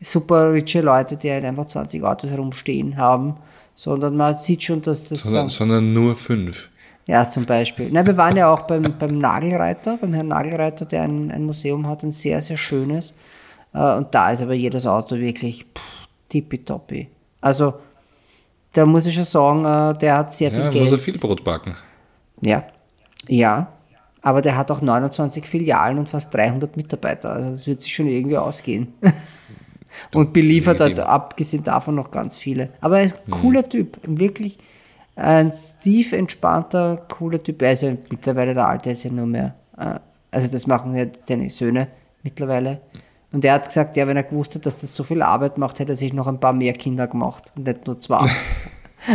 super riche Leute, die halt einfach 20 Autos herumstehen haben, sondern man sieht schon, dass das... Sondern, sondern nur fünf. Ja, zum Beispiel. Na, wir waren ja auch beim, beim Nagelreiter, beim Herrn Nagelreiter, der ein, ein Museum hat, ein sehr, sehr schönes. Äh, Und da ist aber jedes Auto wirklich pff, tippitoppi. Also, da muss ich schon sagen, äh, der hat sehr viel Ja, muss Geld. er viel Brot backen. Ja, ja. Aber der hat auch 29 Filialen und fast 300 Mitarbeiter. Also das wird sich schon irgendwie ausgehen. und beliefert legitim. abgesehen davon noch ganz viele. Aber er ist ein cooler Typ. Wirklich ein tief entspannter, cooler Typ. Er ist ja mittlerweile der Alte, ist ja nur mehr. äh, Also das machen ja seine Söhne mittlerweile. Und er hat gesagt, ja, wenn er gewusst hat, dass das so viel Arbeit macht, hätte er sich noch ein paar mehr Kinder gemacht und nicht nur zwei.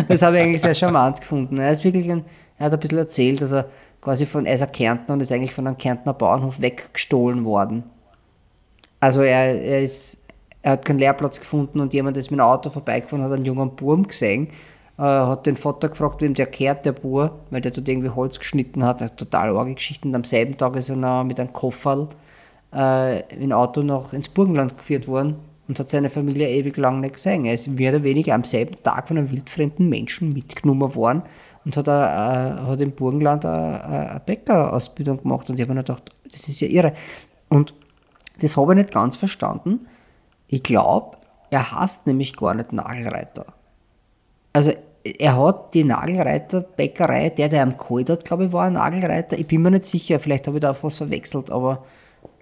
Das habe ich eigentlich sehr charmant gefunden. Er ist wirklich ein, er hat ein bisschen erzählt, dass er quasi von, er ist ein Kärntner und ist eigentlich von einem Kärntner Bauernhof weggestohlen worden. Also er, er ist, er hat keinen Lehrplatz gefunden und jemand ist mit einem Auto vorbeigefahren, hat einen jungen Burm gesehen, äh, hat den Vater gefragt, wem der kehrt, der Bur, weil der dort irgendwie Holz geschnitten hat, eine total arge Geschichte. Und am selben Tag ist er noch mit einem Kofferl äh, in Auto noch ins Burgenland geführt worden und hat seine Familie ewig lang nicht gesehen. Er ist mehr oder weniger am selben Tag von einem wildfremden Menschen mitgenommen worden und hat, a, äh, hat im Burgenland eine, eine Bäckerausbildung gemacht. Und ich habe mir gedacht, das ist ja irre. Und das habe ich nicht ganz verstanden. Ich glaube, er hasst nämlich gar nicht Nagelreiter. Also er hat die Nagelreiterbäckerei, der, der am geholt hat, glaube ich, war ein Nagelreiter. Ich bin mir nicht sicher, vielleicht habe ich da auch was verwechselt, aber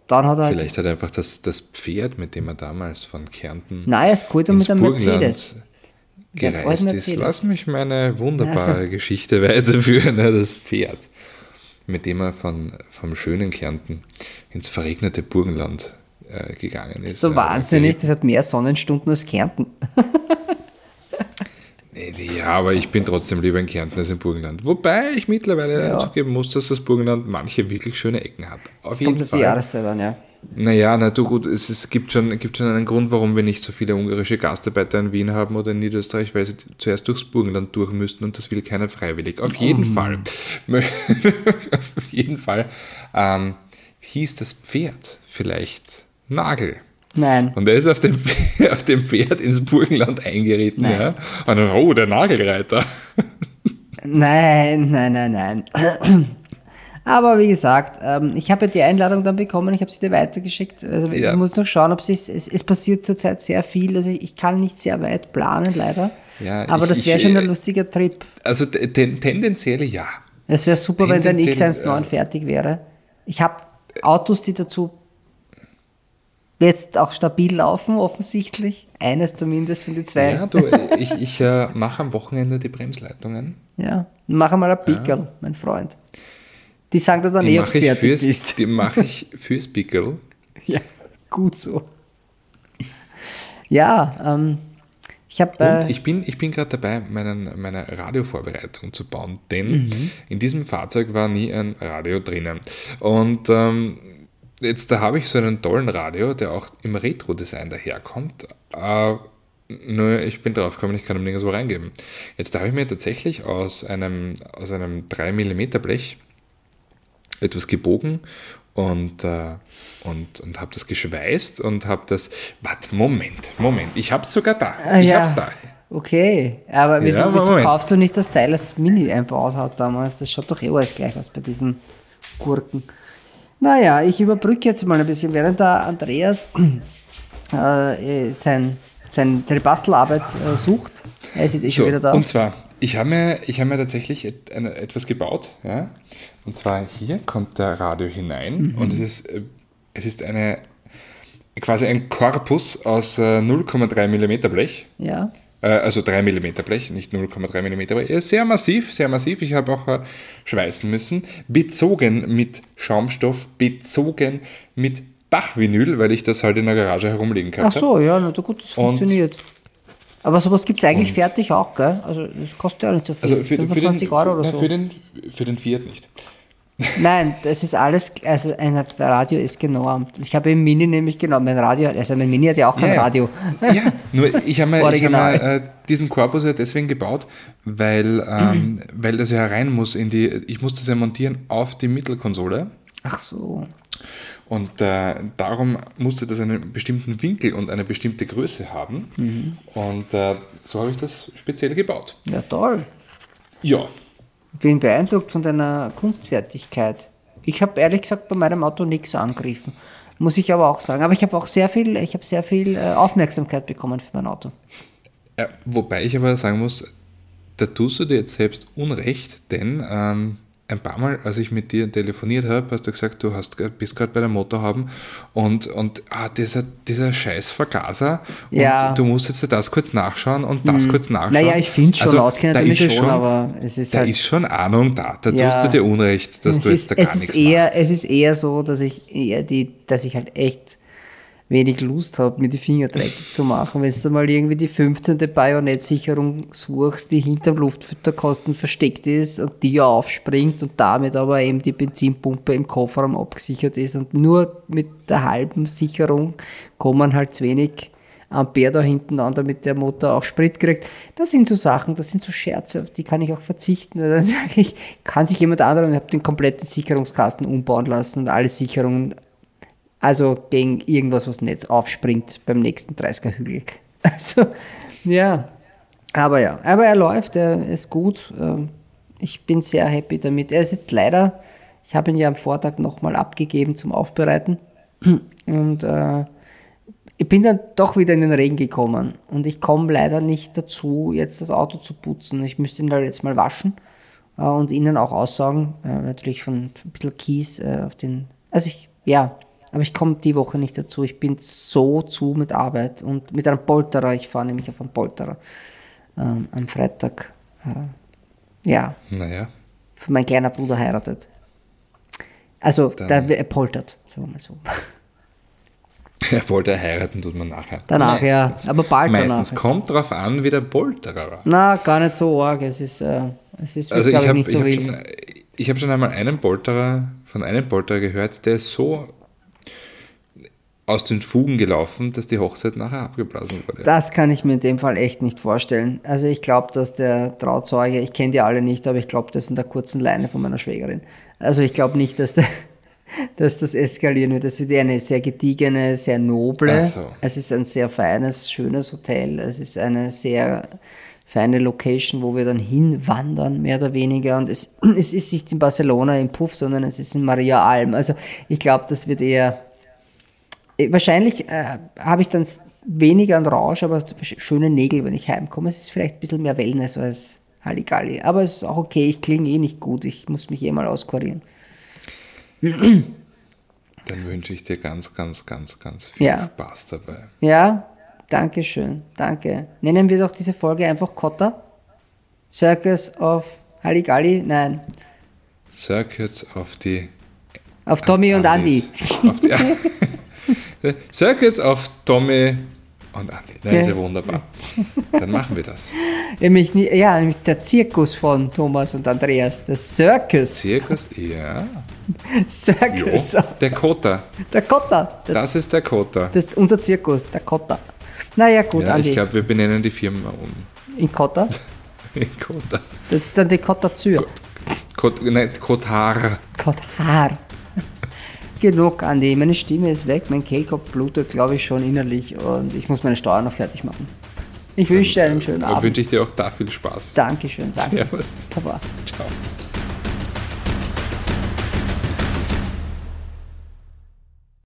dann hat er halt. Vielleicht hat er einfach das, das Pferd, mit dem er damals von Kärnten Nein, ist geholt mit einem Mercedes. Gereist ist. Lass mich meine wunderbare Also. Geschichte weiterführen, ne, das Pferd, mit dem er von, vom schönen Kärnten ins verregnete Burgenland äh, gegangen ist. So Äh, wahnsinnig, das hat mehr Sonnenstunden als Kärnten. Ja, aber ich bin trotzdem lieber in Kärnten als im Burgenland. Wobei ich mittlerweile Ja. zugeben muss, dass das Burgenland manche wirklich schöne Ecken hat. Auf Das jeden kommt auf die. Jahreszeit an, ja. Naja, na du gut, es, es gibt, schon, gibt schon einen Grund, warum wir nicht so viele ungarische Gastarbeiter in Wien haben oder in Niederösterreich, weil sie zuerst durchs Burgenland durch müssten und das will keiner freiwillig. Auf jeden Fall. auf jeden Fall ähm, hieß das Pferd vielleicht Nagel. Nein. Und er ist auf dem, auf dem Pferd ins Burgenland eingeritten, Nein. ja. Und dann, oh, der Nagelreiter. Nein, nein, nein, nein. Aber wie gesagt, ähm, ich habe ja die Einladung dann bekommen, ich habe sie dir weitergeschickt. Also Ja. ich muss noch schauen, ob es, es, es passiert zurzeit sehr viel. Also ich kann nicht sehr weit planen, leider. Ja, Aber ich- das wäre schon äh, ein lustiger Trip. Also ten, tendenziell ja. Es wäre super, wenn dein tendenziell, X19 äh, fertig wäre. Ich habe Autos, die dazu jetzt auch stabil laufen, offensichtlich. Eines zumindest von den zwei. Ja, du, ich, ich äh, mache am Wochenende die Bremsleitungen. Ja, mach einmal ein Pickel, mein Freund. Die sagen dir dann Die eh, ob mache fertig fürs, bist. die mache ich fürs Pickel. Ja, gut so. Ja, ähm, ich habe. Und Äh, ich bin, ich bin gerade dabei, meinen, meine Radiovorbereitung zu bauen, denn Mhm. in diesem Fahrzeug war nie ein Radio drinnen. Und ähm, jetzt da habe ich so einen tollen Radio, der auch im Retro-Design daherkommt. Äh, nur ich bin drauf gekommen, ich kann ihm nirgendwo reingeben. Jetzt habe ich mir tatsächlich aus einem, aus einem 3 mm Blech etwas gebogen und, äh, und, und habe das geschweißt und habe das. Warte, Moment, Moment, ich habe es sogar da. Ah, ich ja. habe es da. okay, aber wieso, Ja, wieso kaufst du nicht das Teil, das Mini einbaut hat damals? Das schaut doch eh alles gleich aus bei diesen Gurken. Naja, ich überbrücke jetzt mal ein bisschen, während der Andreas äh, sein, sein, seine Bastelarbeit äh, sucht. Er ist jetzt eh schon So, wieder da. und zwar, ich habe mir, ich habe mir tatsächlich et, eine, etwas gebaut. Ja? Und zwar hier kommt der Radio hinein Mhm. und es ist, äh, es ist eine, quasi ein Korpus aus äh, 0,3 mm Blech. ja, Äh, also 3 mm Blech, nicht 0,3 mm, aber er ist sehr massiv, sehr massiv. Ich habe auch äh, schweißen müssen. Bezogen mit Schaumstoff, bezogen mit Dachvinyl, weil ich das halt in der Garage herumliegen kann. Ach so, ja, na gut, das Und- funktioniert. Aber sowas gibt es eigentlich fertig auch, gell? Also das kostet ja nicht so viel. Also für, für, den, 25 Euro oder so. für, den, für den Fiat nicht. Nein, das ist alles, also ein Radio ist genormt. Ich habe im Mini nämlich genommen, mein Radio, also mein Mini hat ja auch kein Ja. Radio. Ja, nur ich habe mir, ich hab mir äh, diesen Korpus ja deswegen gebaut, weil, ähm, weil das ja rein muss in die, ich muss das ja montieren auf die Mittelkonsole Ach so. und äh, darum musste das einen bestimmten Winkel und eine bestimmte Größe haben Mhm. und äh, so habe ich das speziell gebaut. Ja, toll. Ja, Bin beeindruckt von deiner Kunstfertigkeit. Ich habe ehrlich gesagt bei meinem Auto nichts angegriffen. Muss ich aber auch sagen. Aber ich habe auch sehr viel, ich habe sehr viel äh, Aufmerksamkeit bekommen für mein Auto. äh, wobei ich aber sagen muss, da tust du dir jetzt selbst Unrecht, denn ähm, ein paar Mal, als ich mit dir telefoniert habe, hast du gesagt, du hast, bist gerade bei der Motorhaben und, und ah, dieser, dieser scheiß Vergaser und Ja. Hm. du musst jetzt das kurz nachschauen und das kurz nachschauen. Naja, ich finde schon, Also, auskennen da ist schon, aber es ist da halt- ist schon Ahnung da, da Ja. tust du dir Unrecht, dass es du ist, jetzt da gar es ist nichts eher, machst. Es ist eher so, dass ich eher die, dass ich halt echt wenig Lust habe, mir die Finger dreckig zu machen. Wenn du mal irgendwie die 15. Bajonettsicherung suchst, die hinterm Luftfilterkasten versteckt ist und die ja aufspringt und damit aber eben die Benzinpumpe im Kofferraum abgesichert ist und nur mit der halben Sicherung kommen halt zu wenig Ampere da hinten an, damit der Motor auch Sprit kriegt. Das sind so Sachen, das sind so Scherze, auf die kann ich auch verzichten. Dann sage ich, kann sich jemand anderer, ich habe den kompletten Sicherungskasten umbauen lassen und alle Sicherungen, also gegen irgendwas, was nicht aufspringt beim nächsten 30er Hügel. Also, ja. Aber ja, aber er läuft, er ist gut. Ähm, Ich bin sehr happy damit. Er ist jetzt leider, ich habe ihn ja am Vortag nochmal abgegeben zum Aufbereiten. Und äh, ich bin dann doch wieder in den Regen gekommen und ich komme leider nicht dazu, jetzt das Auto zu putzen. Ich müsste ihn halt jetzt mal waschen äh, und innen auch aussaugen. Äh, natürlich von ein bisschen Kies äh, auf den. Also ich, ja, aber ich komme die Woche nicht dazu. Ich bin so zu mit Arbeit und mit einem Polterer. Ich fahre nämlich auf einen Polterer ähm, am Freitag. Äh, ja, Naja, für mein kleiner Bruder heiratet. Also, Dann- der er poltert, sagen wir mal so. er wollte heiraten, tut man nachher. Danach, ja, Meistens. aber bald danach. Meistens Es- kommt drauf an, wie der Polterer war. Na, gar nicht so arg. Es ist, äh, es ist Also ich glaube ich, habe nicht so hab wild. schon, ich hab schon einmal einen Polterer, von einem Polterer gehört, der ist so aus den Fugen gelaufen, dass die Hochzeit nachher abgeblasen wurde. Das kann ich mir in dem Fall echt nicht vorstellen. Also ich glaube, dass der Trauzeuge, ich kenne die alle nicht, aber ich glaube, das in der kurzen Leine von meiner Schwägerin. Also ich glaube nicht, dass, der, dass das eskalieren wird. Das wird eher eine sehr gediegene, sehr noble. So. Es ist ein sehr feines, schönes Hotel. Es ist eine sehr feine Location, wo wir dann hinwandern, mehr oder weniger. Und es, es ist nicht in Barcelona im Puff, sondern es ist in Maria Alm. Also ich glaube, das wird eher Wahrscheinlich äh, habe ich dann weniger an Rausch, aber sch- schöne Nägel, wenn ich heimkomme. Es ist vielleicht ein bisschen mehr Wellness als Halligalli. Aber es ist auch okay, ich klinge eh nicht gut. Ich muss mich eh mal auskurieren. Dann wünsche ich dir ganz, ganz, ganz, ganz viel Ja. Spaß dabei. Ja, danke schön. Danke. Nennen wir doch diese Folge einfach Kotta? Circus of Halligalli? Nein. Circuits auf die Auf Tommy und Andy. Auf die, Circuits auf Tommy und Andy. Nein, Ja. ist ja wunderbar. Dann machen wir das. Nämlich, ja, nämlich der Zirkus von Thomas und Andreas. Der Circus. Zirkus, ja. Circus. Jo. Der Kota. Der Kotta. Der Das ist der Kota. Das ist unser Zirkus, der Kotta. Naja, gut, Ja, Andi. ich glaube, wir benennen die Firma um. in Kotta. Kota. Das ist dann die Kotta Zür. Kot, nein, Kotar. Kottar. Genug, Andi. Meine Stimme ist weg, mein Kehlkopf blutet, glaube ich, schon innerlich und ich muss meine Steuer noch fertig machen. Ich wünsche dir einen schönen Abend. wünsche ich dir auch da viel Spaß. Dankeschön, danke. Servus. Papa. Ciao.